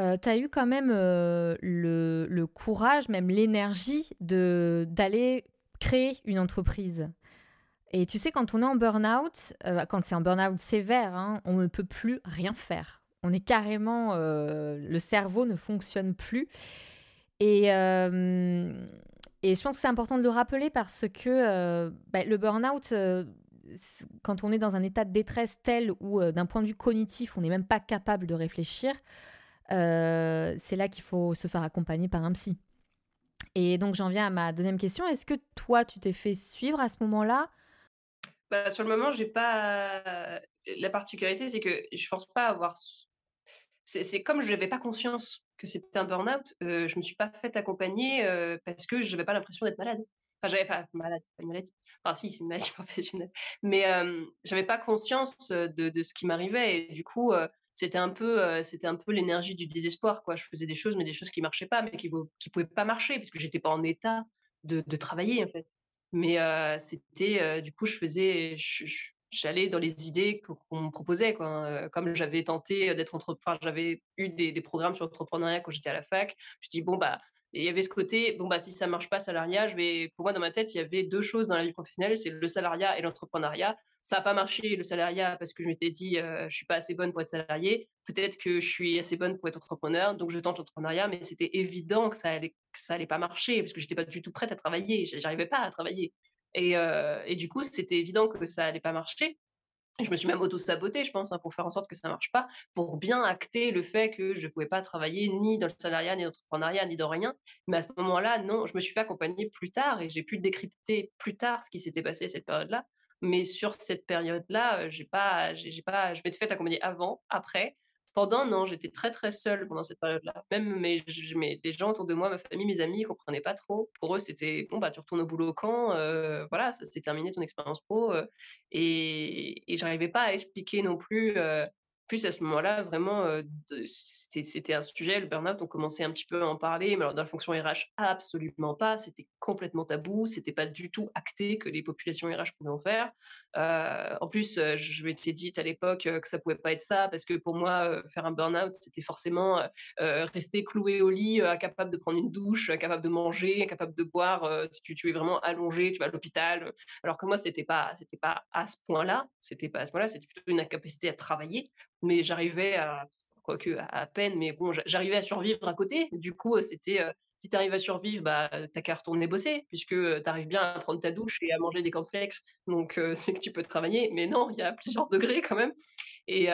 A: heu tu as eu quand même, heu, le courage, même l'énergie de d'aller créer une entreprise. Et tu sais, quand on est en burn-out, heu, quand c'est un burn-out sévère, hein, on ne peut plus rien faire. On est carrément, heu, le cerveau ne fonctionne plus et je pense que c'est important de le rappeler parce que, bah, le burn-out, quand on est dans un état de détresse tel où, d'un point de vue cognitif, on n'est même pas capable de réfléchir, heu, c'est là qu'il faut se faire accompagner par un psy. Et donc j'en viens à ma deuxième question. Est-ce que toi, tu t'es fait suivre à ce moment-là?
B: Bah, sur le moment, j'ai pas la particularité, c'est que je pense pas avoir C'est comme je n'avais pas conscience que c'était un burn-out, heu, je me suis pas faite accompagner, heu, parce que j'avais pas l'impression d'être malade. Enfin, j'avais pas maladie, pas une maladie. Enfin, si, c'est une maladie professionnelle. Mais euh, j'avais pas conscience de, de ce qui m'arrivait. Et du coup, euh, c'était un peu, euh, c'était un peu l'énergie du désespoir. Quoi. Je faisais des choses, mais des choses qui marchaient pas, mais qui ne pouvaient pas marcher, parce que j'étais pas en état de, travailler, en fait. Mais euh, c'était, euh, du coup, je faisais, j'allais dans les idées qu'on me proposait. Quoi. Comme j'avais tenté d'être entrepreneur, j'avais eu des, des, programmes sur l'entrepreneuriat quand j'étais à la fac, je dis, bon, bah, il y avait ce côté, bon, bah, si ça marche pas, salariat, je vais, pour moi, dans ma tête, il y avait deux choses dans la vie professionnelle, c'est le salariat et l'entrepreneuriat. Ça n'a pas marché, le salariat, parce que je m'étais dit, euh, je suis pas assez bonne pour être salarié. Peut-être que je suis assez bonne pour être entrepreneur, donc je tente l'entrepreneuriat, mais c'était évident que ça allait, pas marcher, parce que j'étais pas du tout prête à travailler. J'arrivais pas à travailler. Et, euh, et du coup, c'était évident que ça allait pas marcher je me suis même auto-sabotée, je pense, hein, pour faire en sorte que ça ne marche pas, pour bien acter le fait que je ne pouvais pas travailler ni dans le salariat, ni dans l'entrepreneuriat, ni dans rien. Mais à ce moment-là, non, je me suis fait accompagner plus tard et j'ai pu décrypter plus tard ce qui s'était passé à cette période-là. Mais sur cette période-là, j'ai pas, j'ai pas, je m'étais fait accompagner avant, après, pendant, non, j'étais très très seule pendant cette période-là. Même mes, mes, les gens autour de moi, ma famille, mes amis, ils comprenaient pas trop. Pour eux, c'était bon, bah tu retournes au boulot quand euh, Voilà, ça s'est terminé ton expérience pro. Et, et j'arrivais pas à expliquer non plus plus à ce moment-là, vraiment, c'était un sujet, le burn-out, on commençait un petit peu à en parler, mais alors dans la fonction RH, absolument pas. C'était complètement tabou, c'était pas du tout acté que les populations RH pouvaient en faire. en plus, je m'étais dit à l'époque que ça pouvait pas être ça, parce que pour moi, faire un burn-out, c'était forcément rester cloué au lit, incapable de prendre une douche, incapable de manger, incapable de boire. Tu, es vraiment allongé, tu vas à l'hôpital. Alors que moi, c'était pas, pas à ce point-là. C'était pas à ce point-là. C'était plutôt une incapacité à travailler mais j'arrivais à, quoique à, peine, mais bon, j'arrivais à survivre à côté. Du coup, c'était, si tu arrives à survivre, bah, t'as qu'à retourner bosser, puisque tu arrives bien à prendre ta douche et à manger des cornflakes, donc c'est que tu peux travailler. Mais non, il y a plusieurs degrés quand même. Et,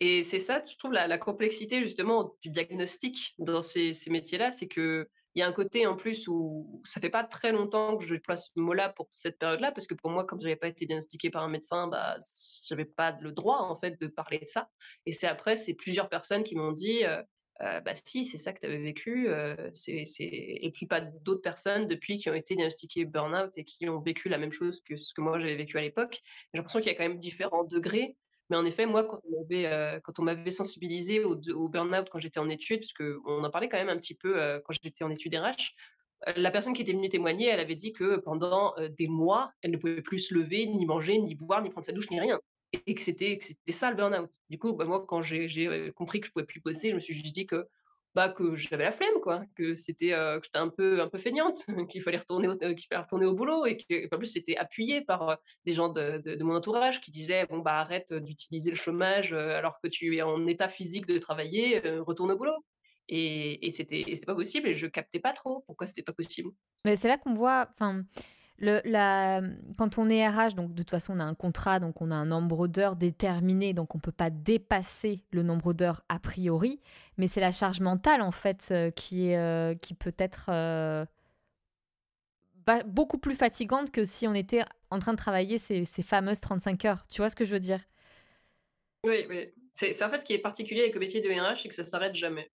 B: et c'est ça, je trouve, la, complexité justement du diagnostic dans ces, ces métiers-là, c'est que il y a un côté en plus où ça fait pas très longtemps que je place ce mot-là pour cette période-là, parce que pour moi, comme je n'avais pas été diagnostiquée par un médecin, bah, j'avais pas le droit en fait de parler de ça. Et c'est après, c'est plusieurs personnes qui m'ont dit, euh, bah si, c'est ça que tu avais vécu. Et puis pas d'autres personnes depuis qui ont été diagnostiquées burn-out et qui ont vécu la même chose que ce que moi j'avais vécu à l'époque. J'ai l'impression qu'il y a quand même différents degrés mais en effet, moi, quand on m'avait, euh, quand on m'avait sensibilisé au, au burn-out quand j'étais en études, parce qu'on en parlait quand même un petit peu euh, quand j'étais en études RH, euh, la personne qui était venue témoigner, elle avait dit que pendant des mois, elle ne pouvait plus se lever, ni manger, ni boire, ni prendre sa douche, ni rien. Et que c'était, c'était ça le burn-out. Du coup, bah, moi, quand j'ai, compris que je ne pouvais plus bosser, je me suis juste dit que que j'avais la flemme, quoi, que c'était que j'étais un peu un peu feignante, qu'il fallait retourner au, qu'il fallait retourner au boulot et que en plus c'était appuyé par des gens de, de, mon entourage qui disaient bon bah arrête d'utiliser le chômage alors que tu es en état physique de travailler, retourne au boulot. Et, et c'était c'était pas possible et je captais pas trop pourquoi c'était pas possible.
A: Mais c'est là qu'on voit, enfin quand on est RH, donc de toute façon, on a un contrat, donc on a un nombre d'heures déterminé, donc on ne peut pas dépasser le nombre d'heures a priori, mais c'est la charge mentale, en fait, euh, euh, qui peut être euh, beaucoup plus fatigante que si on était en train de travailler ces, ces, fameuses 35 heures. Tu vois ce que je veux dire?
B: Oui, oui. C'est en fait ce qui est particulier avec le métier de RH, c'est que ça s'arrête jamais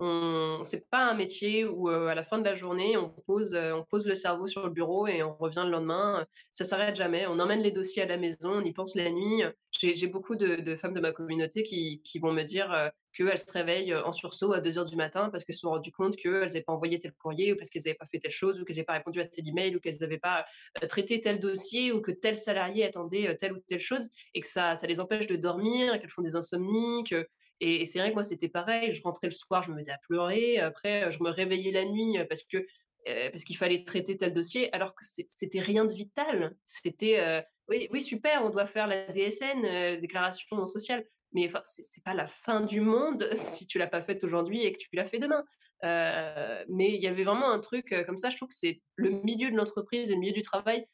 B: c'est pas un métier où à la fin de la journée on pose on pose le cerveau sur le bureau et on revient le lendemain. Ça s'arrête jamais. On emmène les dossiers à la maison on y pense la nuit. J'ai beaucoup de, femmes de ma communauté qui, vont me dire qu'elles se réveillent en sursaut à 2 heures du matin parce qu'elles se sont rendues compte qu'elles n'avaient pas envoyé tel courrier ou parce qu'elles n'avaient pas fait telle chose ou qu'elles n'avaient pas répondu à tel email ou qu'elles n'avaient pas traité tel dossier ou que tel salarié attendait telle ou telle chose et que ça, ça les empêche de dormir, qu'elles font des insomnies, que et, c'est vrai que moi, c'était pareil. Je rentrais le soir, je me mettais à pleurer. Après, je me réveillais la nuit parce que parce qu'il fallait traiter tel dossier, alors que c'était rien de vital. C'était oui, oui, super, on doit faire la DSN, déclaration sociale, mais enfin, c'est pas la fin du monde si tu l'as pas faite aujourd'hui et que tu l'as fait demain. mais il y avait vraiment un truc comme ça. Je trouve que c'est le milieu de l'entreprise, le milieu du travail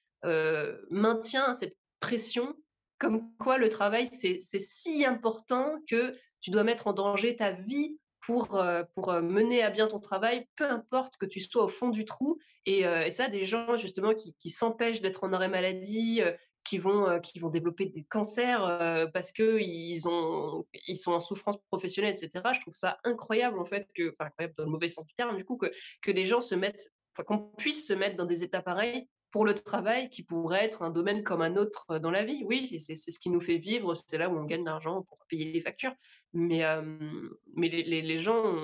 B: maintient cette pression comme quoi le travail, c'est si important que tu dois mettre en danger ta vie pour, euh, pour euh, mener à bien ton travail, peu importe que tu sois au fond du trou. Et, euh, ça, des gens justement qui, qui s'empêchent d'être en arrêt maladie, qui, vont, qui vont développer des cancers parce qu'ils ils sont en souffrance professionnelle, etc. Je trouve ça incroyable, en fait, que, enfin, incroyable dans le mauvais sens du terme, du coup, que, que les gens se mettent qu'on puisse se mettre dans des états pareils pour le travail qui pourrait être un domaine comme un autre dans la vie. Oui, c'est ce qui nous fait vivre, c'est là où on gagne de l'argent pour payer les factures. Mais, mais les, les, gens,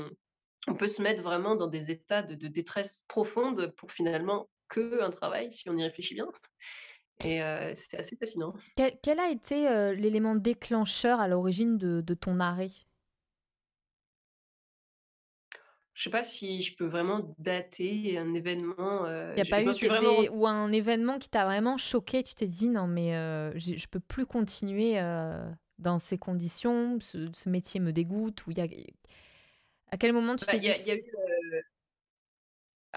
B: on, peut se mettre vraiment dans des états de, détresse profonde pour finalement que un travail, si on y réfléchit bien. Et c'était assez fascinant.
A: Quel, a été l'élément déclencheur à l'origine de ton arrêt?
B: Je sais pas si je peux vraiment dater un événement.
A: Il n'y a pas eu ou un événement qui t'a vraiment choqué, tu t'es dit non mais je je peux plus continuer dans ces conditions, ce, métier me dégoûte. Ou y a... À quel moment tu bah, t'es dit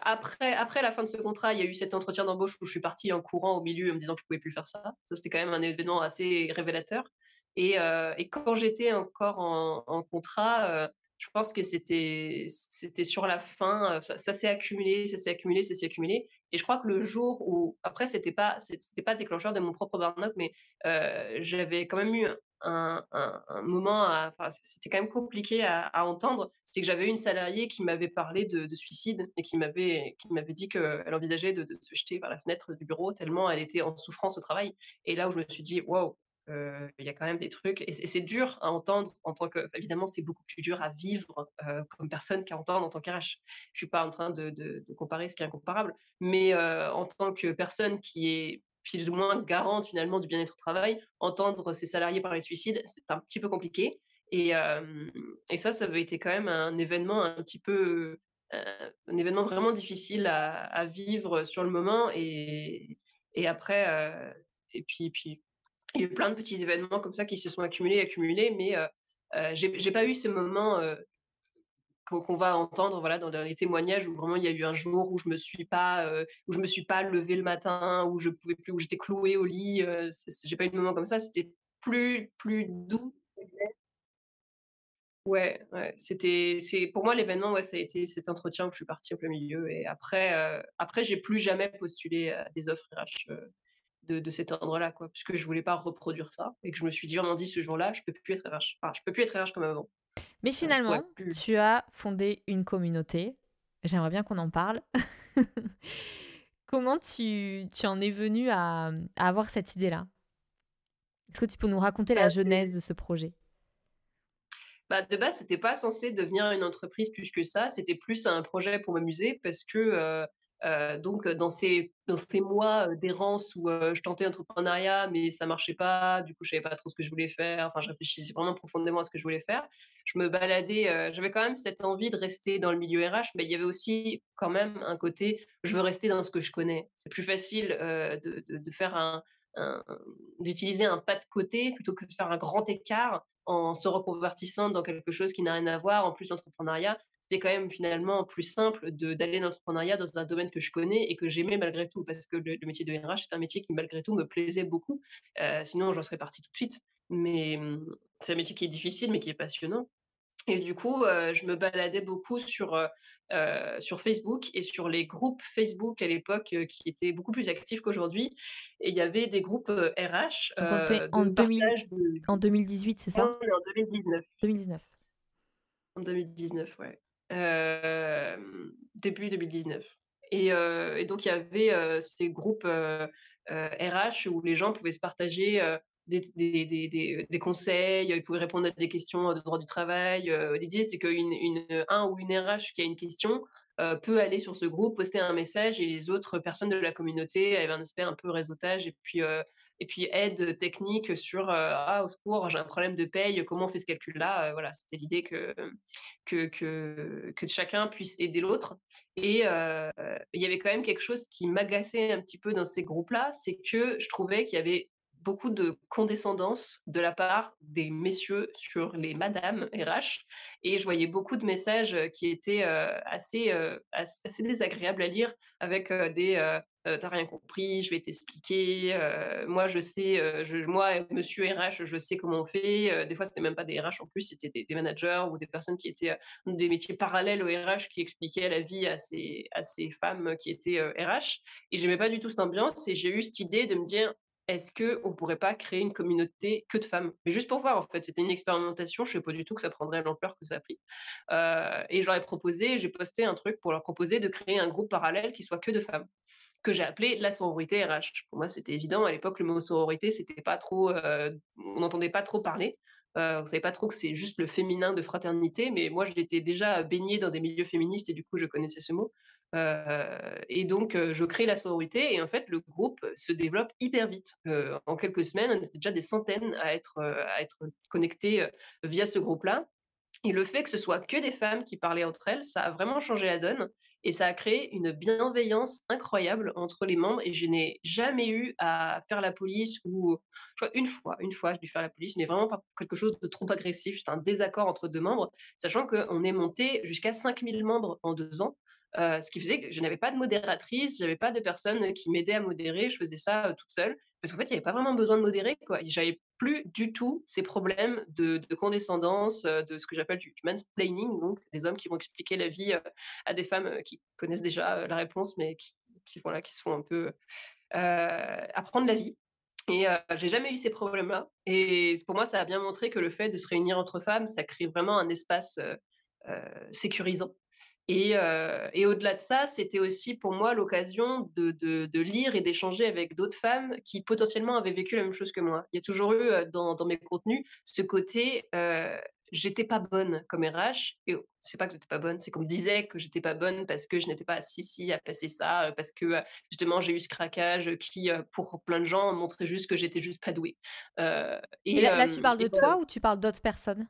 B: après, après la fin de ce contrat, il y a eu cet entretien d'embauche où je suis partie en courant au milieu en me disant que je pouvais plus faire ça. Ça, c'était quand même un événement assez révélateur. Et, et quand j'étais encore en, en contrat, je pense que c'était c'était sur la fin, ça, s'est accumulé, ça s'est accumulé, ça s'est accumulé. Et je crois que le jour où, après, c'était pas c'était pas déclencheur de mon propre burn-out, mais j'avais quand même eu un, moment, enfin, c'était quand même compliqué à, entendre. C'est que j'avais une salariée qui m'avait parlé de, suicide et qui m'avait qui m'avait dit qu'elle envisageait de, de, se jeter par la fenêtre du bureau tellement elle était en souffrance au travail. Et là où je me suis dit, waouh, il y a quand même des trucs, et c'est dur à entendre en tant que, évidemment, c'est beaucoup plus dur à vivre comme personne qu'à entendre en tant qu'RH. Je suis pas en train de, comparer ce qui est incomparable, mais en tant que personne qui est plus ou moins garante finalement du bien-être au travail, entendre ses salariés parler de suicide, c'est un petit peu compliqué. Et, et, ça, ça avait été quand même un événement un petit peu, un événement vraiment difficile à, vivre sur le moment. Et, et après, et puis, puis il y a eu plein de petits événements comme ça qui se sont accumulés, accumulés, mais euh, euh, j'ai pas eu ce moment euh, qu'on va entendre voilà dans, les témoignages où vraiment il y a eu un jour où je me suis pas où je me suis pas levée le matin où je pouvais plus où j'étais clouée au lit j'ai pas eu de moment comme ça c'était plus plus doux. Ouais, c'était c'est pour moi l'événement ouais ça a été cet entretien où je suis partie au plein milieu et après après j'ai plus jamais postulé à des offres RH de, cet ordre-là, quoi, puisque je voulais pas reproduire ça et que je me suis vraiment dit ce jour-là, je peux plus être RH. Enfin, je peux plus être RH comme avant.
A: Mais finalement, tu as fondé une communauté. J'aimerais bien qu'on en parle. Comment tu, tu, en es venu à, avoir cette idée-là? Est-ce que tu peux nous raconter la bah, genèse de ce projet?
B: Bah, de base, c'était pas censé devenir une entreprise plus que ça. C'était plus un projet pour m'amuser parce que euh, donc, dans ces, mois d'errance où je tentais l'entrepreneuriat, mais ça marchait pas, du coup, je savais pas trop ce que je voulais faire. Enfin, je réfléchissais vraiment profondément à ce que je voulais faire. Je me baladais, j'avais quand même cette envie de rester dans le milieu RH, mais il y avait aussi quand même un côté, je veux rester dans ce que je connais. C'est plus facile de, faire un, d'utiliser un pas de côté plutôt que de faire un grand écart en se reconvertissant dans quelque chose qui n'a rien à voir. En plus, l'entrepreneuriat, c'était quand même finalement plus simple d'aller dans l'entrepreneuriat dans un domaine que je connais et que j'aimais malgré tout, parce que le, métier de RH, c'est un métier qui malgré tout me plaisait beaucoup. Euh, sinon, j'en serais partie tout de suite. Mais mmh, c'est un métier qui est difficile, mais qui est passionnant. Et du coup, euh, je me baladais beaucoup sur, euh, sur Facebook et sur les groupes Facebook à l'époque qui étaient beaucoup plus actifs qu'aujourd'hui. Et il y avait des groupes RH.
A: en, en 2018, c'est ça?
B: En 2019.
A: 2019.
B: En 2019, ouais début 2019. Et, donc, il y avait ces groupes RH où les gens pouvaient se partager des, conseils, ils pouvaient répondre à des questions de droit du travail. L'idée, c'était qu'un une, un ou une RH qui a une question peut aller sur ce groupe, poster un message et les autres personnes de la communauté avaient un aspect un peu réseautage et puis et puis aide technique sur ah au secours j'ai un problème de paye comment on fait ce calcul là voilà c'était l'idée que, que, que que chacun puisse aider l'autre et il y avait quand même quelque chose qui m'agaçait un petit peu dans ces groupes là c'est que je trouvais qu'il y avait beaucoup de condescendance de la part des messieurs sur les madames RH. Et je voyais beaucoup de messages qui étaient assez, assez, désagréables à lire avec des t'as rien compris, je vais t'expliquer. moi, je sais, je, moi, monsieur RH, je sais comment on fait. des fois, c'était même pas des RH en plus, c'était des, managers ou des personnes qui étaient des métiers parallèles au RH qui expliquaient la vie à ces, à ces femmes qui étaient RH. Et j'aimais pas du tout cette ambiance. Et j'ai eu cette idée de me dire, est-ce qu'on ne pourrait pas créer une communauté que de femmes? Mais juste pour voir, en fait, c'était une expérimentation, je ne sais pas du tout que ça prendrait l'ampleur que ça a pris. Euh, et ai proposé, j'ai posté un truc pour leur proposer de créer un groupe parallèle qui soit que de femmes, que j'ai appelé la sororité RH. Pour moi, c'était évident, à l'époque, le mot sororité, c'était pas trop, euh, on n'entendait pas trop parler. Euh, on ne savait pas trop que c'est juste le féminin de fraternité, mais moi, j'étais déjà baignée dans des milieux féministes et du coup, je connaissais ce mot. Euh, et donc, euh, je crée la sororité et en fait, le groupe se développe hyper vite. en quelques semaines, on était déjà des centaines à être, à être connectés via ce groupe-là. Et le fait que ce soit que des femmes qui parlaient entre elles, ça a vraiment changé la donne et ça a créé une bienveillance incroyable entre les membres. Et je n'ai jamais eu à faire la police ou une fois, une fois, j'ai dû faire la police, mais vraiment pas quelque chose de trop agressif, juste un désaccord entre deux membres, sachant qu'on est monté jusqu'à 5000 membres en deux ans. Ce qui faisait que je n'avais pas de modératrice, je n'avais pas de personne qui m'aidait à modérer, je faisais ça toute seule. Parce qu'en fait, il n'y avait pas vraiment besoin de modérer. Quoi. J'avais plus du tout ces problèmes de, condescendance, de ce que j'appelle du, mansplaining, donc des hommes qui vont expliquer la vie à des femmes qui connaissent déjà la réponse, mais qui, qui, voilà, qui se font un peu apprendre la vie. Et j'ai jamais eu ces problèmes-là. Et pour moi, ça a bien montré que le fait de se réunir entre femmes, ça crée vraiment un espace sécurisant. Euh, et, au-delà de ça, c'était aussi pour moi l'occasion de, lire et d'échanger avec d'autres femmes qui potentiellement avaient vécu la même chose que moi. Il y a toujours eu euh, dans, mes contenus ce côté euh, j'étais pas bonne comme RH. Et c'est pas que j'étais pas bonne, c'est qu'on me disait que j'étais pas bonne parce que je n'étais pas si si à passer ça, parce que justement j'ai eu ce craquage qui, pour plein de gens, montrait juste que j'étais juste pas douée.
A: et, là, tu parles de toi ou tu parles d'autres personnes?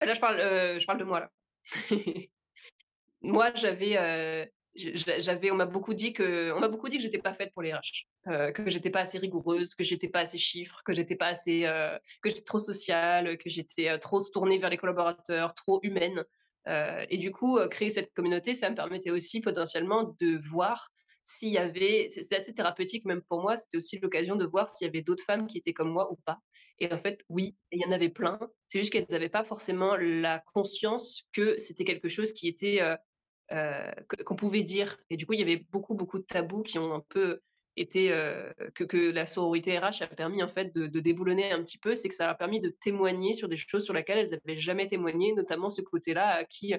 B: Là, je parle, je parle de moi là. moi, j'avais, j'avais, on m'a beaucoup dit que, on m'a beaucoup dit que j'étais pas faite pour les RH, euh, que j'étais pas assez rigoureuse, que j'étais pas assez chiffre, que j'étais pas assez, que j'étais trop sociale, que j'étais trop tournée vers les collaborateurs, trop humaine. et du coup, créer cette communauté, ça me permettait aussi potentiellement de voir s'il y avait, c'est assez thérapeutique même pour moi, c'était aussi l'occasion de voir s'il y avait d'autres femmes qui étaient comme moi ou pas. Et en fait, oui, il y en avait plein. C'est juste qu'elles n'avaient pas forcément la conscience que c'était quelque chose qui était euh, qu'on pouvait dire. Et du coup, il y avait beaucoup, beaucoup de tabous qui ont un peu été euh, que, la sororité RH a permis en fait de, déboulonner un petit peu, c'est que ça a permis de témoigner sur des choses sur lesquelles elles n'avaient jamais témoigné, notamment ce côté-là à qui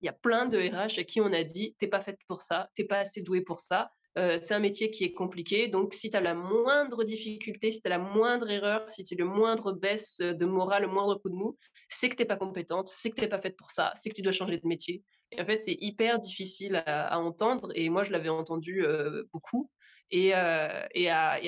B: il y a plein de RH à qui on a dit t'es pas faite pour ça, t'es pas assez douée pour ça. Euh, c'est un métier qui est compliqué, donc si tu as la moindre difficulté, si tu as la moindre erreur, si tu as le moindre baisse de morale, le moindre coup de mou, c'est que tu n'es pas compétente, c'est que tu n'es pas faite pour ça, c'est que tu dois changer de métier. Et en fait, c'est hyper difficile à, entendre. Et moi, je l'avais entendu beaucoup. Et il y, a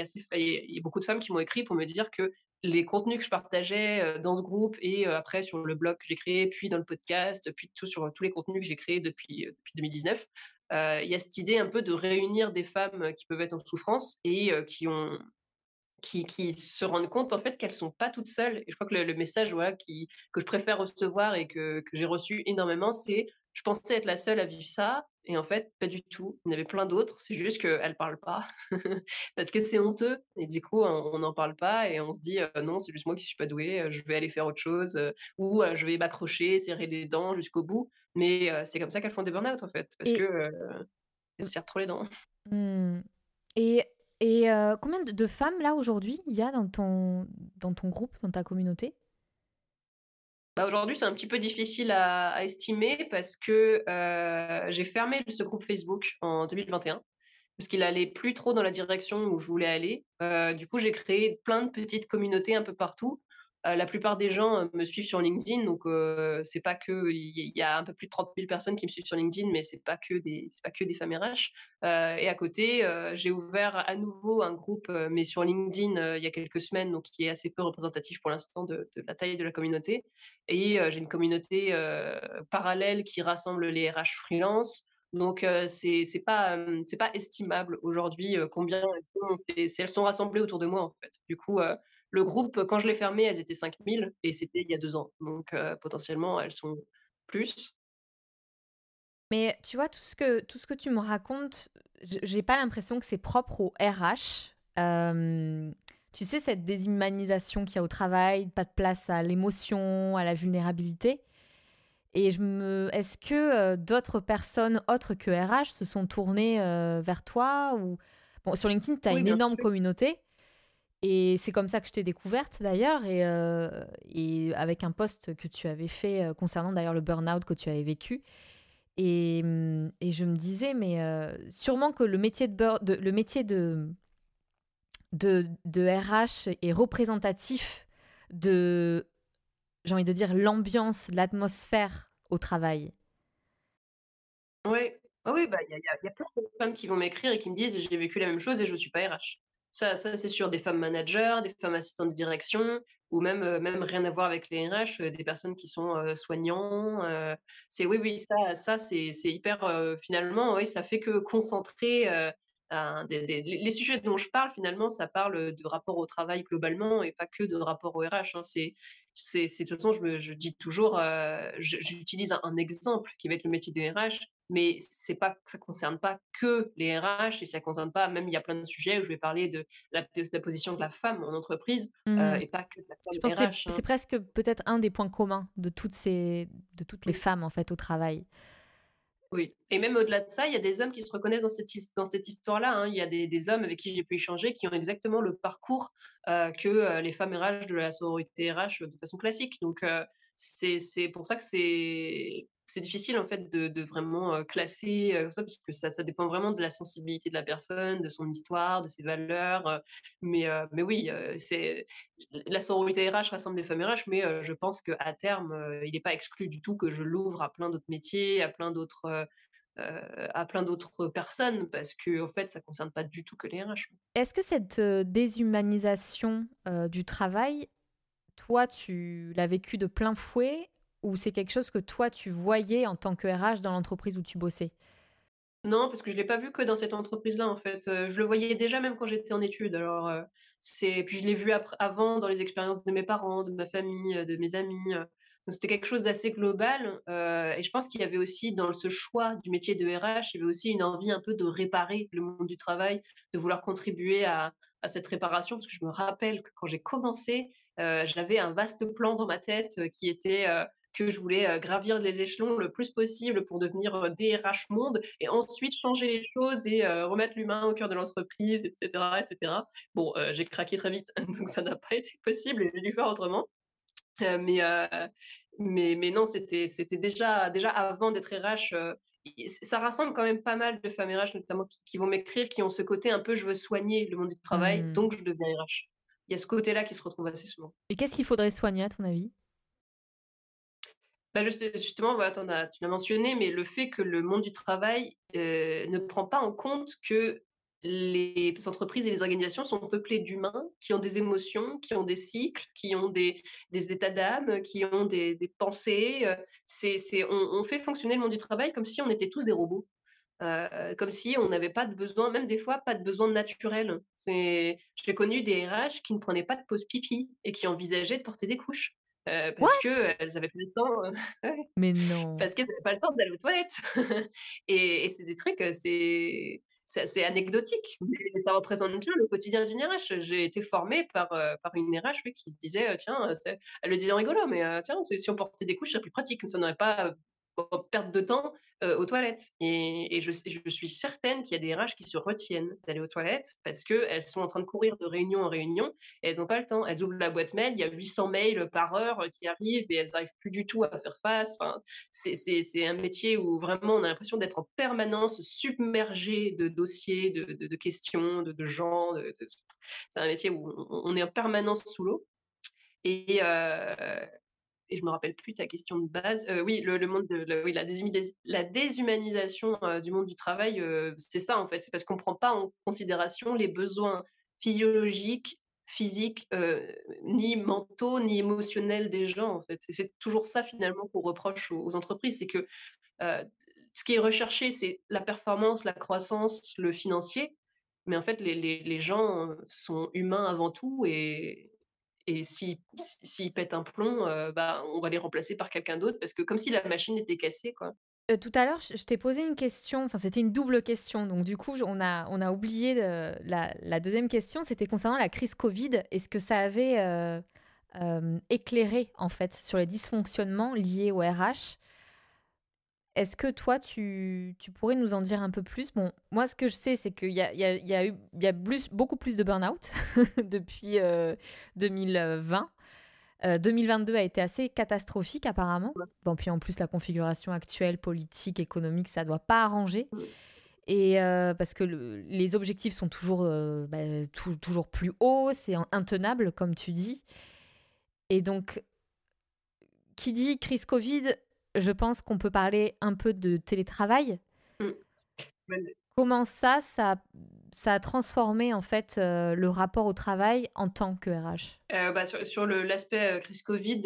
B: beaucoup de femmes qui m'ont écrit pour me dire que les contenus que je partageais dans ce groupe et après sur le blog que j'ai créé, puis dans le podcast, puis tout sur tous les contenus que j'ai créés depuis 2019, il y a cette idée un peu de réunir des femmes qui peuvent être en souffrance et qui ont qui, qui, se rendent compte en fait qu'elles sont pas toutes seules. Et je crois que le, message voilà, qui, que je préfère recevoir et que, que j'ai reçu énormément, c'est je pensais être la seule à vivre ça, et en fait, pas du tout. Il y en avait plein d'autres, c'est juste qu'elles ne parlent pas, parce que c'est honteux, et du coup, on n'en parle pas, et on se dit, non, c'est juste moi qui ne suis pas douée, je vais aller faire autre chose, ou je vais m'accrocher, serrer les dents jusqu'au bout. Mais c'est comme ça qu'elles font des burn-out, en fait, parce que elles serrent trop les dents.
A: Mmh. Et, et combien de femmes, là, aujourd'hui, il y a dans ton, dans ton groupe, dans ta communauté?
B: Bah, aujourd'hui, c'est un petit peu difficile à, estimer parce que euh, j'ai fermé ce groupe Facebook en 2021 parce qu'il allait plus trop dans la direction où je voulais aller. Euh, du coup, j'ai créé plein de petites communautés un peu partout la plupart des gens euh, me suivent sur LinkedIn, donc euh, c'est pas que il y, a un peu plus de 30 000 personnes qui me suivent sur LinkedIn, mais c'est pas que des pas que des femmes RH. et à côté, j'ai ouvert à nouveau un groupe, mais sur LinkedIn il y a quelques semaines, donc qui est assez peu représentatif pour l'instant de, la taille de la communauté. Et j'ai une communauté parallèle qui rassemble les RH freelance. Donc c'est c'est pas c'est pas estimable aujourd'hui combien elles sont, elles sont rassemblées autour de moi en fait. Du coup le groupe, quand je l'ai fermé, elles étaient 5000 et c'était il y a deux ans. Donc potentiellement, elles sont plus.
A: Mais tu vois, tout ce que, tout ce que tu me racontes, j'ai pas l'impression que c'est propre au RH. tu sais, cette déshumanisation qu'il y a au travail, pas de place à l'émotion, à la vulnérabilité. Et je me, est-ce que d'autres personnes autres que RH se sont tournées vers toi ou bon, sur LinkedIn, tu as une énorme communauté. Et c'est comme ça que je t'ai découverte d'ailleurs, et, euh, avec un post que tu avais fait euh, concernant d'ailleurs le burn-out que tu avais vécu. Et, et je me disais, mais euh, sûrement que le métier de, le métier de, de, de RH est représentatif de, j'ai envie de dire, l'ambiance, l'atmosphère au travail.
B: Ah oui, bah, il y a, il y a- il y a plein de femmes qui vont m'écrire et qui me disent j'ai vécu la même chose et je ne suis pas RH. Ça, ça c'est sûr, des femmes managers, des femmes assistantes de direction, ou même, euh, même rien à voir avec les RH, euh, des personnes qui sont euh, soignants. c'est oui, oui, ça, ça c'est hyper finalement, oui, ça fait que concentrer euh, des- des- les sujets dont je parle, finalement, ça parle de rapport au travail globalement et pas que de rapport au RH. hein. C'est, de toute façon, je, me- je dis toujours, euh, j'utilise un, un exemple qui va être le métier de RH mais c'est pas, ça concerne pas que les RH et ça concerne pas, même il y a plein de sujets où je vais parler de la, de la position de la femme en entreprise euh,
A: Mhm.
B: et pas que de la femme
A: Je pense
B: RH.
A: c'est-
B: hein.
A: c'est presque peut-être un des points communs de toutes, ces, de toutes les femmes en fait au travail.
B: Oui, et même au-delà de ça, il y a des hommes qui se reconnaissent dans cette, dans cette histoire-là. hein. Il y a des, des hommes avec qui j'ai pu échanger qui ont exactement le parcours euh, que euh, les femmes RH de la sororité RH de façon classique. Donc, euh, c'est pour ça que c'est c'est difficile en fait de, vraiment classer ça, parce que ça, dépend vraiment de la sensibilité de la personne, de son histoire, de ses valeurs. mais, mais oui, c'est la sororité RH rassemble des femmes RH, mais je pense qu'à terme, euh, il n'est pas exclu du tout que je l'ouvre à plein d'autres métiers, à plein d'autres à plein d'autres personnes, parce que en fait, ça concerne pas du tout que les RH.
A: Est-ce que cette déshumanisation du travail, toi, tu l'as vécu de plein fouet ou c'est quelque chose que toi, tu voyais en tant que RH dans l'entreprise où tu bossais?
B: Non, parce que je l'ai pas vu que dans cette entreprise-là, en fait. Euh, je le voyais déjà même quand j'étais en études. Alors, euh, c'est puis je l'ai vu avant dans les expériences de mes parents, de ma famille, euh, de mes amis. c'était quelque chose d'assez global. et je pense qu'il y avait aussi dans ce choix du métier de RH, il y avait aussi une envie un peu de réparer le monde du travail, de vouloir contribuer à, à cette réparation. Parce que je me rappelle que quand j'ai commencé, j'avais un vaste plan dans ma tête qui était que je voulais euh, gravir les échelons le plus possible pour devenir euh, DRH monde et ensuite changer les choses et euh, remettre l'humain au cœur de l'entreprise, etc., etc. Bon, euh, j'ai craqué très vite, donc ça n'a pas été possible et j'ai dû faire autrement. Euh, mais, euh, mais, mais non, c'était déjà, déjà avant d'être RH. euh, ça rassemble quand même pas mal de femmes RH, notamment qui, qui vont m'écrire, qui ont ce côté un peu je veux soigner le monde du travail,
A: Hmm.
B: donc je deviens RH. Il y a ce côté-là qui se retrouve assez souvent.
A: Et qu'est-ce qu'il faudrait soigner à ton avis?
B: Bah, juste- justement, voilà, tu l'as mentionné, mais le fait que le monde du travail euh, ne prend pas en compte que les entreprises et les organisations sont peuplées d'humains qui ont des émotions, qui ont des cycles, qui ont des, des états d'âme, qui ont des, pensées. euh, on, fait fonctionner le monde du travail comme si on était tous des robots. Euh, comme si on n'avait pas de besoin, même des fois, pas de besoin naturel. J'ai connu des RH qui ne prenaient pas de pause pipi et qui envisageaient de porter des couches. Euh, parce qu'elles avaient pas le temps.
A: Mais non.
B: parce qu'elles n'avaient pas le temps d'aller aux toilettes. et, et c'est des trucs, c'est c'est anecdotique, mais ça représente bien le quotidien d'une RH. J'ai été formée par, euh, par une RH oui, qui se disait, tiens, elle le disait en rigolo, mais euh, tiens, si on portait des couches, c'est plus pratique, comme ça n'aurait pas perdre de temps aux toilettes. Et, je, suis certaine qu'il y a des RH qui se retiennent d'aller aux toilettes parce qu'elles sont en train de courir de réunion en réunion et elles n'ont pas le temps. Elles ouvrent la boîte mail, il y a 800 mails par heure qui arrivent et elles n'arrivent plus du tout à faire face. C'est- un métier où vraiment on a l'impression d'être en permanence submergé de dossiers, de, questions, de, gens. C'est un métier où on, est en permanence sous l'eau. Et, et je me rappelle plus ta question de base. Euh, oui, le, monde oui, la, déshumanis- la déshumanisation euh, du monde du travail, euh, c'est ça en fait. C'est parce qu'on ne prend pas en considération les besoins physiologiques, physiques, ni mentaux, ni émotionnels des gens en fait. C'est toujours ça finalement qu'on reproche aux, entreprises, c'est que ce qui est recherché, c'est la performance, la croissance, le financier. Mais en fait, les, les- gens sont humains avant tout et, et s'ils si- s'ils pètent un plomb, bah, on va les remplacer par quelqu'un d'autre parce que comme si la machine était cassée, quoi.
A: Tout à l'heure, je, t'ai posé une question, enfin c'était une double question, donc du coup on a, on a oublié la, deuxième question, c'était concernant la crise Covid, est-ce que ça avait éclairé en fait sur les dysfonctionnements liés au RH est-ce que toi, tu, tu pourrais nous en dire un peu plus? Bon, moi, ce que je sais, c'est qu'il y a, il y a- y a eu y a plus, beaucoup plus de burn-out depuis euh, 2020. Euh, 2022 a été assez catastrophique apparemment. Bon, puis en plus, la configuration actuelle, politique, économique, ça doit pas arranger. Et euh, parce que le- les objectifs sont toujours, euh, bah, tou- toujours plus hauts, c'est in- intenable, comme tu dis. Et donc, qui dit crise Covid, je pense qu'on peut parler un peu de télétravail.
B: Mm. Ouais.
A: Comment ça, ça, ça a transformé en fait euh, le rapport au travail en tant que RH
B: Euh, bah, sur, l'aspect euh, crise Covid,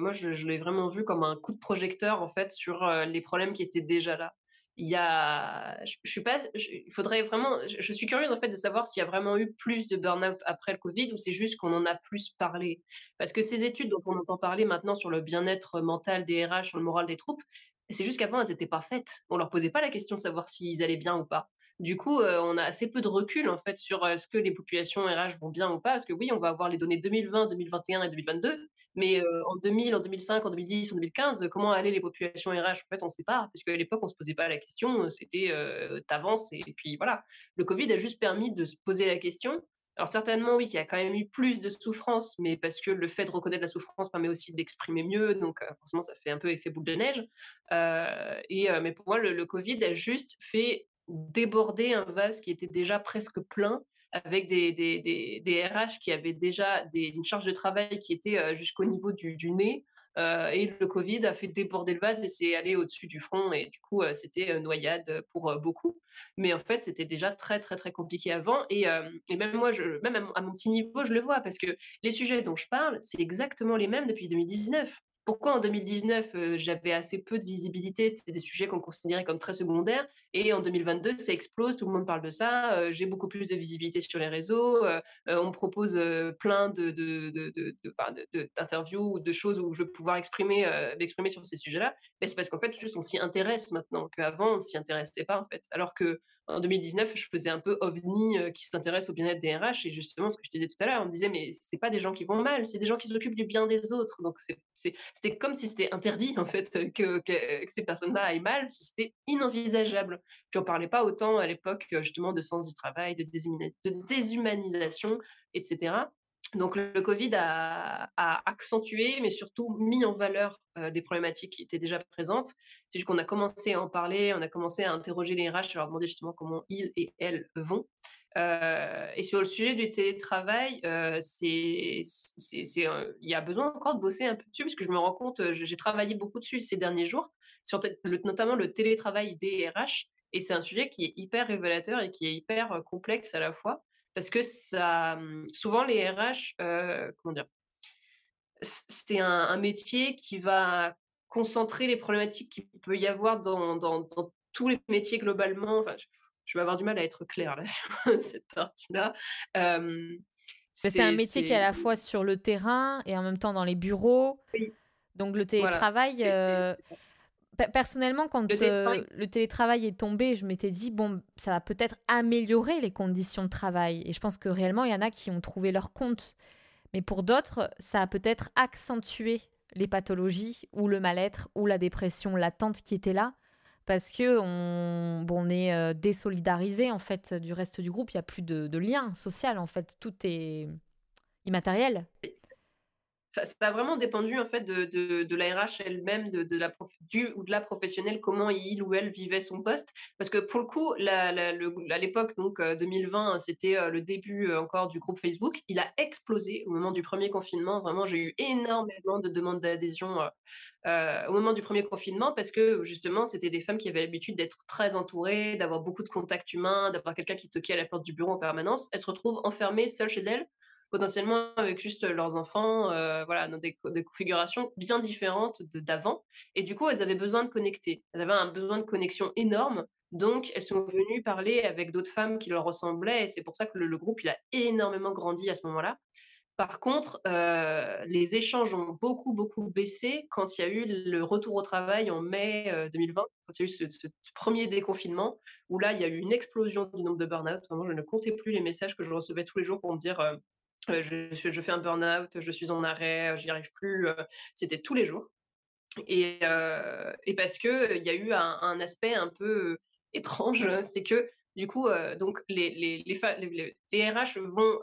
B: moi je, je l'ai vraiment vu comme un coup de projecteur en fait sur les problèmes qui étaient déjà là. Il y a, je, suis pas, il faudrait vraiment, je suis curieuse en fait de savoir s'il y a vraiment eu plus de burn-out après le Covid ou c'est juste qu'on en a plus parlé. Parce que ces études dont on entend parler maintenant sur le bien-être mental des RH, sur le moral des troupes, c'est juste qu'avant elles n'étaient pas faites. On leur posait pas la question de savoir s'ils allaient bien ou pas. Du coup, euh, on a assez peu de recul en fait sur euh, ce que les populations RH vont bien ou pas, parce que oui, on va avoir les données 2020, 2021 et 2022, mais euh, en 2000, en 2005, en 2010, en 2015, euh, comment allaient les populations RH En fait, on ne sait pas, parce qu'à l'époque, on se posait pas la question, euh, c'était euh, t'avances et puis voilà. Le Covid a juste permis de se poser la question. Alors certainement, oui, qu'il y a quand même eu plus de souffrance, mais parce que le fait de reconnaître la souffrance permet aussi d'exprimer mieux, donc euh, forcément, ça fait un peu effet boule de neige. Euh, et, euh, mais pour moi, le Covid a juste fait déborder un vase qui était déjà presque plein avec des, des, des, RH qui avaient déjà des, une charge de travail qui était euh, jusqu'au niveau du, du nez. Euh, et le Covid a fait déborder le vase et c'est allé au-dessus du front. Et du coup, euh, c'était noyade pour beaucoup. Mais en fait, c'était déjà très, très, très compliqué avant. Et, et même moi, je, même à mon petit niveau, je le vois parce que les sujets dont je parle, c'est exactement les mêmes depuis 2019. Pourquoi en 2019, euh, j'avais assez peu de visibilité, c'était des sujets qu'on considérait comme très secondaires, et en 2022, ça explose, tout le monde parle de ça, euh, j'ai beaucoup plus de visibilité sur les réseaux, euh, on me propose plein de, d'interviews ou de choses où je vais pouvoir exprimer, m'exprimer sur ces sujets-là, mais c'est parce qu'en fait, juste on s'y intéresse maintenant, qu'avant on s'y intéressait pas en fait. Alors que en 2019, je faisais un peu ovni euh, qui s'intéresse au bien-être des RH, et justement ce que je te disais tout à l'heure, on me disait mais c'est pas des gens qui vont mal, c'est des gens qui s'occupent du bien des autres, donc c'était comme si c'était interdit en fait que, que, ces personnes-là aillent mal, c'était inenvisageable. Puis on parlait pas autant à l'époque euh, justement de sens du travail, de déshumanisation, etc. Donc le Covid a, accentué, mais surtout mis en valeur euh, des problématiques qui étaient déjà présentes. C'est juste qu'on a commencé à en parler, on a commencé à interroger les RH, à leur demander justement comment ils et elles vont. Euh, et sur le sujet du télétravail, euh, il y a besoin encore de bosser un peu dessus, parce que je me rends compte, j'ai travaillé beaucoup dessus ces derniers jours, sur notamment le télétravail des RH, et c'est un sujet qui est hyper révélateur et qui est hyper complexe à la fois, parce que ça, souvent les RH, euh, comment dire, c'est un, un métier qui va concentrer les problématiques qu'il peut y avoir dans, dans, dans tous les métiers globalement. Enfin, je, je vais avoir du mal à être claire là sur cette partie-là. Euh,
A: Mais C'est un métier qui est à la fois sur le terrain et en même temps dans les bureaux.
B: Oui.
A: Donc le télétravail, euh, personnellement, quand
B: Le télétravail-
A: euh, le télétravail est tombé, je m'étais dit, bon, ça va peut-être améliorer les conditions de travail. Et je pense que réellement, il y en a qui ont trouvé leur compte. Mais pour d'autres, ça a peut-être accentué les pathologies ou le mal-être ou la dépression latente qui était là. Parce que on, bon, on est euh, désolidarisé en fait du reste du groupe. Il n'y a plus de, de lien social en fait. Tout est immatériel.
B: Ça, a vraiment dépendu en fait de, de, elle-même, de, la du ou de la professionnelle, comment il ou elle vivait son poste. Parce que pour le coup, à l'époque, donc euh, 2020, c'était euh, le début euh, encore du groupe Facebook. Il a explosé au moment du premier confinement. Vraiment, j'ai eu énormément de demandes d'adhésion euh, euh, au moment du premier confinement parce que justement, c'était des femmes qui avaient l'habitude d'être très entourées, d'avoir beaucoup de contacts humains, d'avoir quelqu'un qui toquait à la porte du bureau en permanence. Elles se retrouvent enfermées seules chez elles potentiellement avec juste leurs enfants, voilà, dans des, configurations bien différentes d'avant. Et du coup, elles avaient besoin de connecter. Elles avaient un besoin de connexion énorme. Donc, elles sont venues parler avec d'autres femmes qui leur ressemblaient. Et c'est pour ça que le, groupe, il a énormément grandi à ce moment-là. Par contre, les échanges ont beaucoup, beaucoup baissé quand il y a eu le retour au travail en mai euh, 2020, quand il y a eu ce, premier déconfinement, où là, il y a eu une explosion du nombre de burn-out. Je ne comptais plus les messages que je recevais tous les jours pour me dire je, fais un burn-out, je suis en arrêt, j'y arrive plus. C'était tous les jours. Et, parce qu'il y a eu un, aspect un peu étrange, c'est que du coup, donc les, les, les, RH vont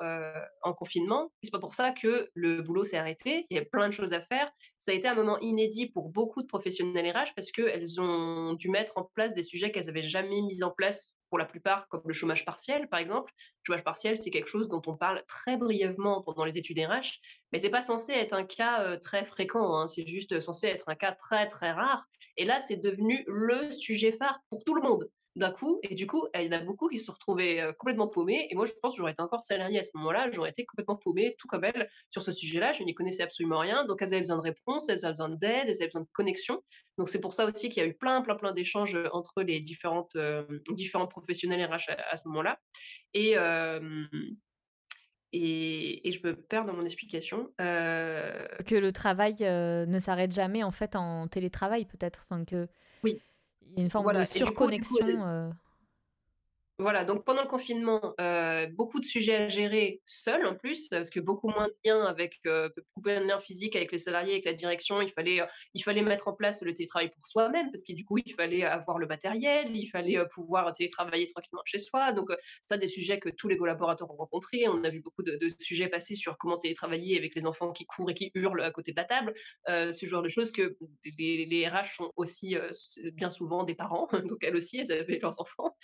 B: en confinement. C'est pas pour ça que le boulot s'est arrêté. Il y a plein de choses à faire. Ça a été un moment inédit pour beaucoup de professionnels RH parce qu'elles ont dû mettre en place des sujets qu'elles n'avaient jamais mis en place pour la plupart, comme le chômage partiel, par exemple. Le chômage partiel, c'est quelque chose dont on parle très brièvement pendant les études RH, mais c'est pas censé être un cas très fréquent. Hein. C'est juste censé être un cas très très rare. Et là, c'est devenu le sujet phare pour tout le monde d'un coup. Et du coup, il y en a beaucoup qui se sont retrouvés complètement paumés. Et moi, je pense que j'aurais été encore salariée à ce moment-là. J'aurais été complètement paumée, tout comme elle, sur ce sujet-là. Je n'y connaissais absolument rien. Donc, elles avaient besoin de réponses, elles avaient besoin d'aide, elles avaient besoin de connexion. Donc, c'est pour ça aussi qu'il y a eu plein, plein, plein d'échanges entre les différentes, différents professionnels RH à, ce moment-là. Et. Et, et, je me perds dans mon explication.
A: Que le travail ne s'arrête jamais en fait en télétravail peut-être. Enfin, que...
B: Oui.
A: Il y a une forme de surconnexion. Euh.
B: Voilà, donc pendant le confinement, euh, beaucoup de sujets à gérer seuls en plus, parce que beaucoup moins de liens avec, euh, beaucoup moins de physiques avec les salariés, avec la direction. Il fallait, euh, il fallait mettre en place le télétravail pour soi-même, parce que du coup, il fallait avoir le matériel, il fallait pouvoir télétravailler tranquillement chez soi. Donc, ça, des sujets que tous les collaborateurs ont rencontrés. On a vu beaucoup de, sujets passer sur comment télétravailler avec les enfants qui courent et qui hurlent à côté de la table, ce genre de choses que les, les RH sont aussi bien souvent des parents, donc elles aussi, elles avaient leurs enfants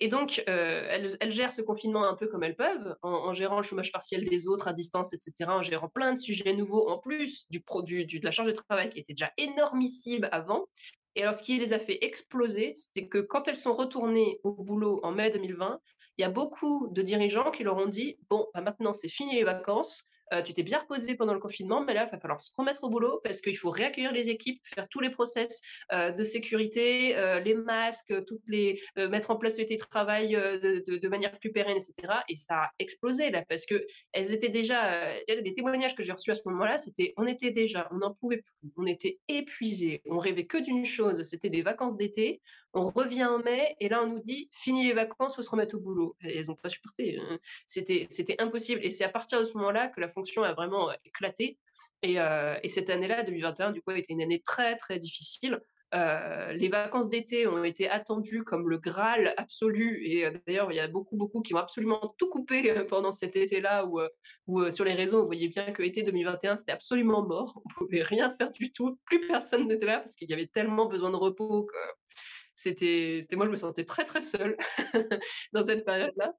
B: et donc, elles, gèrent ce confinement un peu comme elles peuvent, en, gérant le chômage partiel des autres à distance, etc., en gérant plein de sujets nouveaux, en plus du, de la charge de travail qui était déjà énormissime avant. Et alors, ce qui les a fait exploser, c'est que quand elles sont retournées au boulot en mai 2020, il y a beaucoup de dirigeants qui leur ont dit, bon, bah, maintenant c'est fini les vacances, euh, tu t'es bien reposé pendant le confinement, mais là, il va falloir se remettre au boulot parce qu'il faut réaccueillir les équipes, faire tous les process euh, de sécurité, euh, les masques, toutes les, mettre en place le télétravail de, de, manière plus pérenne, etc. Et ça a explosé là parce que elles étaient déjà, les témoignages que j'ai reçus à ce moment-là, c'était, on était déjà, on n'en pouvait plus, on était épuisés, on rêvait que d'une chose, c'était des vacances d'été. On revient en mai et là on nous dit fini les vacances, faut se remettre au boulot. Et elles n'ont pas supporté. Hein. C'était impossible. Et c'est à partir de ce moment-là que la fonction a vraiment éclaté. Et, et cette année-là, 2021, du coup, a été une année très très difficile. Euh, les vacances d'été ont été attendues comme le Graal absolu. Et d'ailleurs, il y a beaucoup, beaucoup qui ont absolument tout coupé pendant cet été-là, où, où sur les réseaux, vous voyez bien que l'été 2021, c'était absolument mort. On pouvait rien faire du tout. Plus personne n'était là parce qu'il y avait tellement besoin de repos que c'était, moi, je me sentais très, très seule dans cette période-là.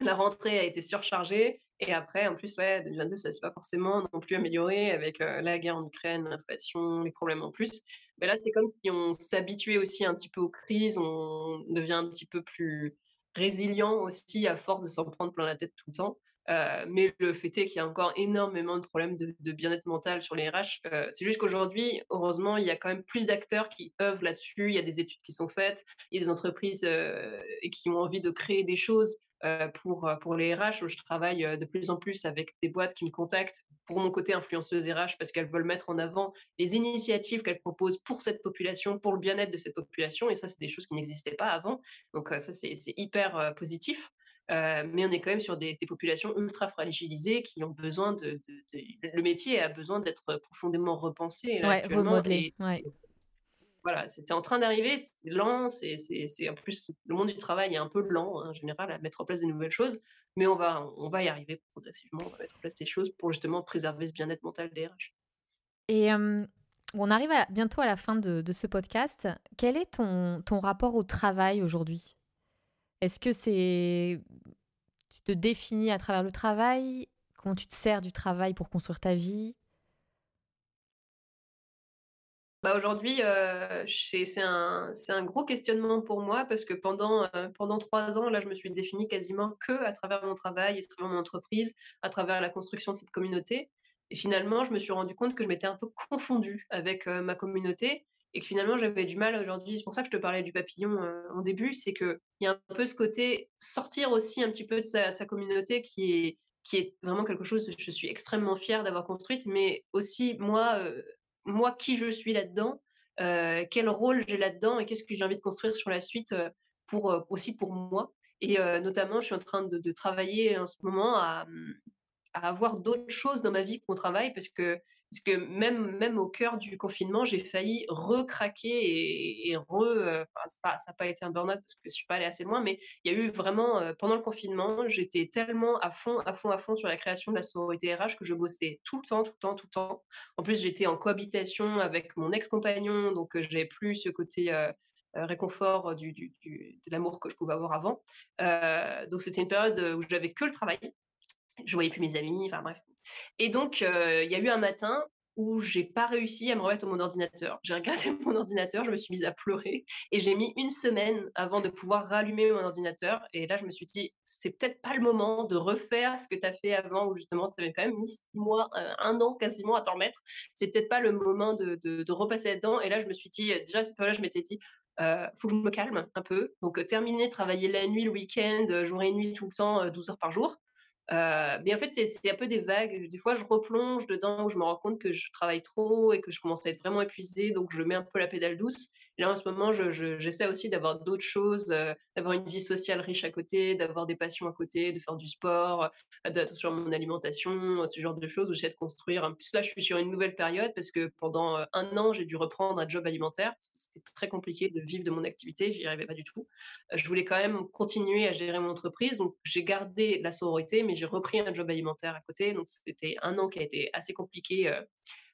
B: La rentrée a été surchargée. Et après, en plus, ouais, 2022, ça ne s'est pas forcément non plus amélioré avec la guerre en Ukraine, l'inflation, les problèmes en plus. Mais là, c'est comme si on s'habituait aussi un petit peu aux crises, on devient un petit peu plus résilient aussi à force de s'en prendre plein la tête tout le temps. Euh, mais le fait est qu'il y a encore énormément de problèmes de, bien-être mental sur les RH. Euh, c'est juste qu'aujourd'hui, heureusement, il y a quand même plus d'acteurs qui œuvrent là-dessus. Il y a des études qui sont faites, il y a des entreprises euh, qui ont envie de créer des choses pour, pour les RH. Je travaille de plus en plus avec des boîtes qui me contactent pour mon côté influenceuse RH parce qu'elles veulent mettre en avant les initiatives qu'elles proposent pour cette population, pour le bien-être de cette population. Et ça, c'est des choses qui n'existaient pas avant. Donc ça, c'est hyper positif. Euh, mais on est quand même sur des, populations ultra fragilisées qui ont besoin de, le métier a besoin d'être profondément repensé
A: là, remodelé.
B: Voilà, c'était en train d'arriver, c'est lent, c'est, en plus le monde du travail est un peu lent hein, en général à mettre en place des nouvelles choses, mais on va, on va y arriver progressivement, on va mettre en place des choses pour justement préserver ce bien-être mental des RH.
A: Et on arrive bientôt à la fin de, de, ce podcast. Quel est ton, ton rapport au travail aujourd'hui? Est-ce que c'est. Tu te définis à travers le travail? Comment tu te sers du travail pour construire ta vie?
B: Bah aujourd'hui, euh, c'est un, un, gros questionnement pour moi parce que pendant, euh, pendant trois ans, là, je me suis définie quasiment que à travers mon travail, à travers mon entreprise, à travers la construction de cette communauté. Et finalement, je me suis rendu compte que je m'étais un peu confondue avec euh, ma communauté et que finalement j'avais du mal aujourd'hui. C'est pour ça que je te parlais du papillon euh, en début, c'est qu'il y a un peu ce côté sortir aussi un petit peu de sa, communauté qui est, vraiment quelque chose que je suis extrêmement fière d'avoir construite, mais aussi moi, euh, moi qui je suis là-dedans, euh, quel rôle j'ai là-dedans et qu'est-ce que j'ai envie de construire sur la suite pour, aussi pour moi. Et notamment, je suis en train de, travailler en ce moment à, avoir d'autres choses dans ma vie que mon travail parce que parce que même même au cœur du confinement, j'ai failli recraquer et re, heu, enfin ça a pas été un burn-out parce que je suis pas allée assez loin, mais il y a eu vraiment, heu, pendant le confinement, j'étais tellement à fond, à fond, à fond sur la création de la sororité RH que je bossais tout le temps, tout le temps, tout le temps. En plus, j'étais en cohabitation avec mon ex-compagnon, donc heu, j'avais plus ce côté, réconfort du de l'amour que je pouvais avoir avant. Donc c'était une période, où j'avais que le travail. Je voyais plus mes amis, enfin bref. Et donc, il y a eu un matin où j'ai pas réussi à me remettre à mon ordinateur. J'ai regardé mon ordinateur, je me suis mise à pleurer et j'ai mis une semaine avant de pouvoir rallumer mon ordinateur et là, je me suis dit: «C'est peut-être pas le moment de refaire ce que tu as fait avant où justement tu avais quand même mis 6 mois, 1 an quasiment à t'en remettre. C'est peut-être pas le moment de de de repasser là-dedans» et là, je me suis dit, déjà cette période-là, je m'étais dit: «Heu, faut que je me calme un peu». Donc, terminer, travailler la nuit, le week-end, jour et nuit tout le temps, heu, 12 heures par jour. Heu, mais en fait, c'est un peu des vagues. Des fois, je replonge dedans où je me rends compte que je travaille trop et que je commence à être vraiment épuisée, donc je mets un peu la pédale douce. Là, en ce moment, je je j'essaie aussi d'avoir d'autres choses, heu, d'avoir une vie sociale riche à côté, d'avoir des passions à côté, de faire du sport, heu, d'être sur mon alimentation, ce genre de choses où j'essaie de construire. Plus, là, je suis sur une nouvelle période parce que pendant, 1 an, j'ai dû reprendre un job alimentaire c'était très compliqué de vivre de mon activité, j'y arrivais pas du tout. Je voulais quand même continuer à gérer mon entreprise, donc j'ai gardé la sororité, mais j'ai repris un job alimentaire à côté. Donc c'était un an qui a été assez compliqué,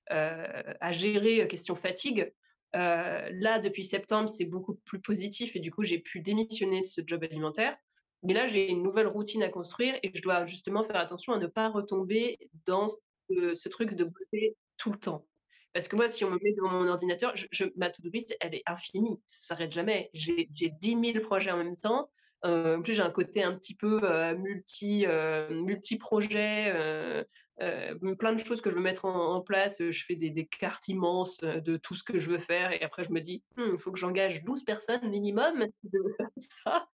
B: à gérer, question fatigue. Heu, là, depuis septembre, c'est beaucoup plus positif et du coup, j'ai pu démissionner de ce job alimentaire. Mais là, j'ai une nouvelle routine à construire et je dois justement faire attention à ne pas retomber dans ce ce truc de bosser tout le temps. Parce que moi, si on me met devant mon ordinateur, je ma to do list, elle est infinie, ça s'arrête jamais. J'ai j'ai 10 000 projets en même temps. Heu, en plus, j'ai un côté un petit peu, multi, multi-projet, heu, plein de choses que je veux mettre en place. Heu, je fais des cartes immenses, heu, de tout ce que je veux faire et après je me dis: «Mmh, il faut que j'engage 12 personnes minimum si je veux faire ça»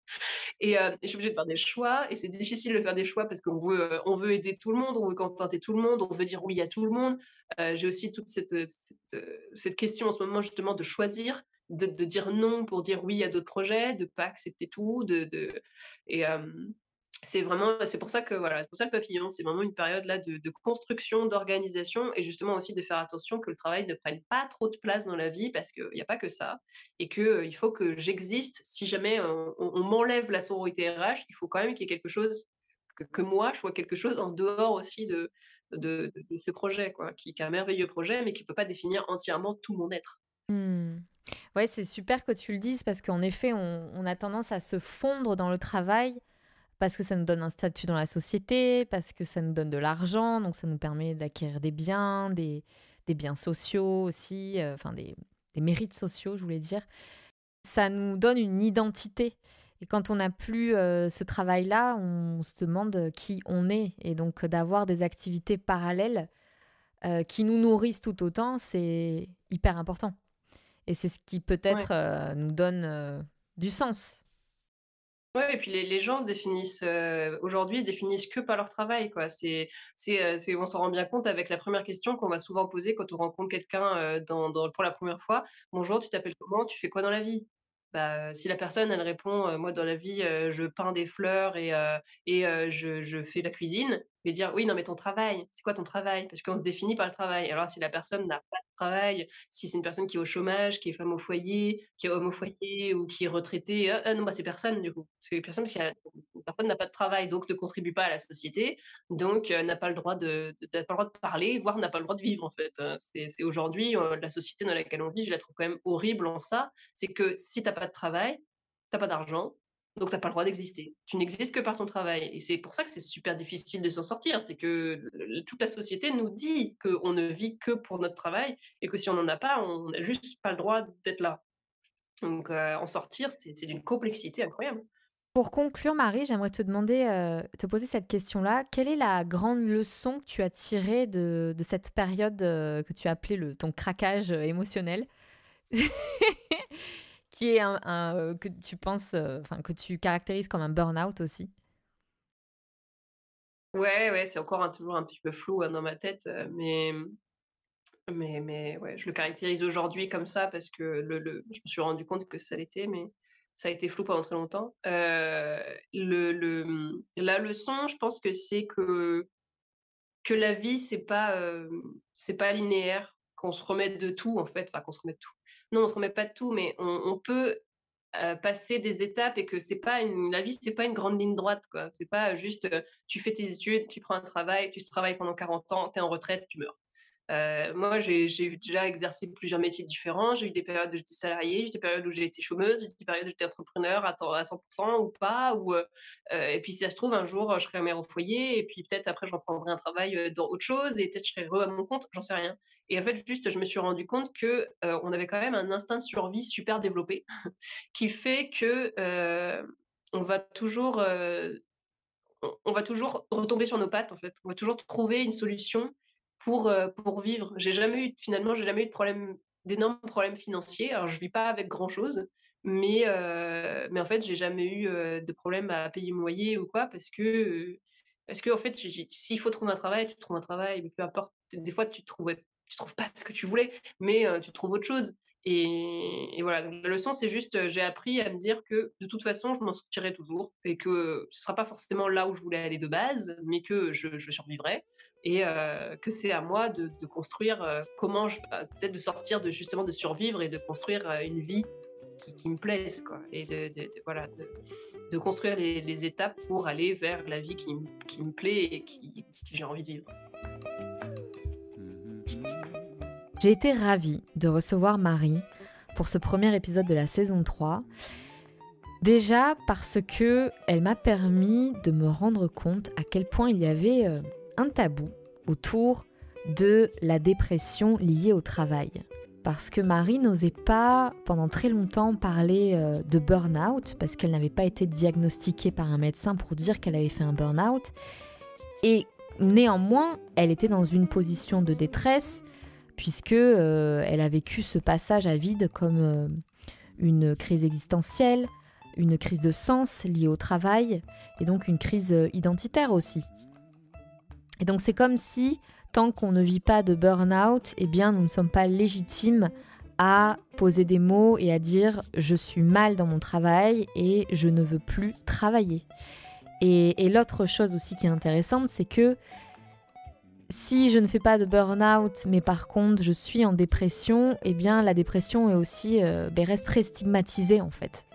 B: et je suis obligée de faire des choix et c'est difficile de faire des choix parce qu'on veut, on veut aider tout le monde, on veut contenter tout le monde, on veut dire oui à tout le monde. J'ai aussi toute cette, cette, question en ce moment justement de choisir, de dire non pour dire oui à d'autres projets, de pas accepter tout, c'est vraiment c'est pour ça que voilà, pour ça le papillon, c'est vraiment une période là de construction, d'organisation et justement aussi de faire attention que le travail ne prenne pas trop de place dans la vie parce qu'il y a pas que ça et que, heu, il faut que j'existe. Si jamais on m'enlève la sororité RH, il faut quand même qu'il y ait quelque chose que moi, je sois quelque chose en dehors aussi de de ce projet quoi, qui est un merveilleux projet, mais qui peut pas définir entièrement tout mon être.
A: Mmh. Ouais, c'est super que tu le dises parce qu'en effet, on a tendance à se fondre dans le travail parce que ça nous donne un statut dans la société, parce que ça nous donne de l'argent, donc ça nous permet d'acquérir des biens, des des biens sociaux aussi, heu, enfin des des mérites sociaux, je voulais dire. Ça nous donne une identité et quand on n'a plus, heu, ce travail-là, on se demande, qui on est et donc d'avoir des activités parallèles, qui nous nourrissent tout autant, c'est hyper important et c'est ce qui peut-être, nous donne, du sens.
B: Ouais et puis les gens se définissent, heu, aujourd'hui, se définissent que par leur travail, quoi. C'est c'est, heu, c'est on s'en rend bien compte avec la première question qu'on va souvent poser quand on rencontre quelqu'un, heu, dans dans pour la première fois: «Bonjour, tu t'appelles comment? Tu fais quoi dans la vie?» bah, si la personne elle répond, «Moi dans la vie, je peins des fleurs et et je je fais la cuisine», dire: «Oui, non mais ton travail, c'est quoi ton travail?» parce qu'on se définit par le travail. Alors si la personne n'a pas de travail, si c'est une personne qui est au chômage, qui est femme au foyer, qui est homme au foyer ou qui est retraité, ah ah non, bah, c'est personne du coup. Personne parce qu'il y a cette personne n'a pas de travail, donc ne contribue pas à la société, donc n'a pas le droit de pas le droit de parler, voire n'a pas le droit de vivre en fait, heu. C'est aujourd'hui, la société dans laquelle on vit, je la trouve quand même horrible en ça. C'est que si tu as pas de travail, tu as pas d'argent, donc tu as pas le droit d'exister. Tu n'existes que par ton travail et c'est pour ça que c'est super difficile de s'en sortir. C'est que toute la société nous dit qu'on ne vit que pour notre travail et que si on en a pas, on n'a juste pas le droit d'être là. Donc heu, en sortir, c'est d'une complexité incroyable.
A: Pour conclure, Marie, j'aimerais te demander, heu, te poser cette question-là. Quelle est la grande leçon que tu as tirée de cette période, heu, que tu as appelée ton craquage, émotionnel? Qui est un heu, que tu penses, heu, enfin que tu caractérises comme un burn-out aussi?
B: Ouais, ouais, c'est encore un toujours un petit peu flou, hein, dans ma tête, heu, mais mais mais ouais, je le caractérise aujourd'hui comme ça parce que le je me suis rendu compte que ça l'était, mais ça a été flou pendant très longtemps. Le le, la leçon, je pense que c'est que que la vie, c'est pas, c'est pas linéaire, qu'on se remette de tout, en fait. Enfin, qu'on se remette de tout. Non, on se remet pas de tout, mais on, peut passer des étapes et que c'est pas une, la vie, c'est pas une grande ligne droite, quoi. C'est pas juste, tu fais tes études, tu prends un travail, tu travailles pendant 40 ans, tu es en retraite, tu meurs. Euh, moi, j'ai déjà exercé plusieurs métiers différents. J'ai eu des périodes où j'étais salariée, j'ai des périodes où j'ai été chômeuse, j'ai des périodes où j'étais entrepreneur à, 100% ou pas. Euh, euh, et puis, si ça se trouve, un jour, je serai mère au foyer, et puis peut-être après, j'en prendrai un travail dans autre chose, et peut-être je serai heureux à mon compte, j'en sais rien. Et en fait, juste, je me suis rendu compte que on avait quand même un instinct de survie super développé, qui fait que on va toujours on va toujours retomber sur nos pattes, en fait. On va toujours trouver une solution pour, pour vivre. J'ai jamais eu, finalement, j'ai jamais eu de problème, d'énormes problèmes financiers. Alors, je vis pas avec grand chose, mais, mais en fait, j'ai jamais eu de problème à payer mon loyer ou quoi, parce que, parce que en fait, s'il faut trouver un travail, tu trouves un travail, peu importe. Des fois, tu trouves, tu trouves pas ce que tu voulais, mais tu trouves autre chose. Et, voilà, la leçon, c'est juste, j'ai appris à me dire que de toute façon, je m'en sortirai toujours et que ce ne sera pas forcément là où je voulais aller de base, mais que je, survivrai et que c'est à moi de, construire comment je bah, peut-être de sortir de justement de survivre et de construire une vie qui, me plaise quoi. Et de, voilà de, construire les, étapes pour aller vers la vie qui, me plaît et qui, j'ai envie de vivre.
A: J'ai été ravie de recevoir Marie pour ce premier épisode de la saison 3. Déjà parce que elle m'a permis de me rendre compte à quel point il y avait un tabou autour de la dépression liée au travail. Parce que Marie n'osait pas pendant très longtemps parler euh, de burn-out, parce qu'elle n'avait pas été diagnostiquée par un médecin pour dire qu'elle avait fait un burn-out. Et néanmoins, elle était dans une position de détresse, puisque euh, elle a vécu ce passage à vide comme euh, une crise existentielle, une crise de sens liée au travail, et donc une crise identitaire aussi. Et donc c'est comme si, tant qu'on ne vit pas de burn-out, eh bien nous ne sommes pas légitimes à poser des mots et à dire je suis mal dans mon travail et je ne veux plus travailler. Et, l'autre chose aussi qui est intéressante, c'est que si je ne fais pas de burn-out, mais par contre je suis en dépression, eh bien la dépression est aussi euh, ben, reste très stigmatisée en fait.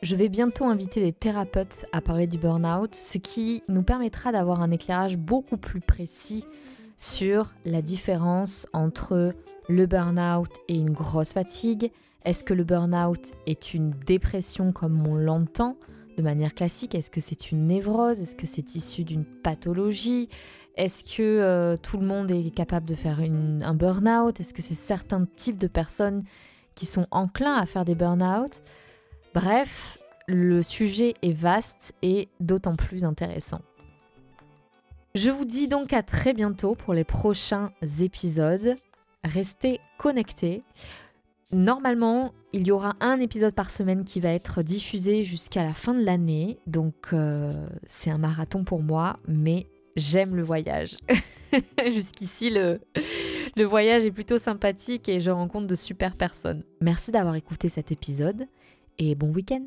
A: Je vais bientôt inviter des thérapeutes à parler du burn-out, ce qui nous permettra d'avoir un éclairage beaucoup plus précis sur la différence entre le burn-out et une grosse fatigue. Est-ce que le burn-out est une dépression comme on l'entend de manière classique? Est-ce que c'est une névrose? Est-ce que c'est issu d'une pathologie? Est-ce que euh, tout le monde est capable de faire un burn-out? Est-ce que c'est certains types de personnes qui sont enclins à faire des burn-out? Bref, le sujet est vaste et d'autant plus intéressant. Je vous dis donc à très bientôt pour les prochains épisodes. Restez connectés. Normalement, il y aura un épisode par semaine qui va être diffusé jusqu'à la fin de l'année. Donc euh, c'est un marathon pour moi, mais j'aime le voyage. Jusqu'ici, le, voyage est plutôt sympathique et je rencontre de super personnes. Merci d'avoir écouté cet épisode et bon week-end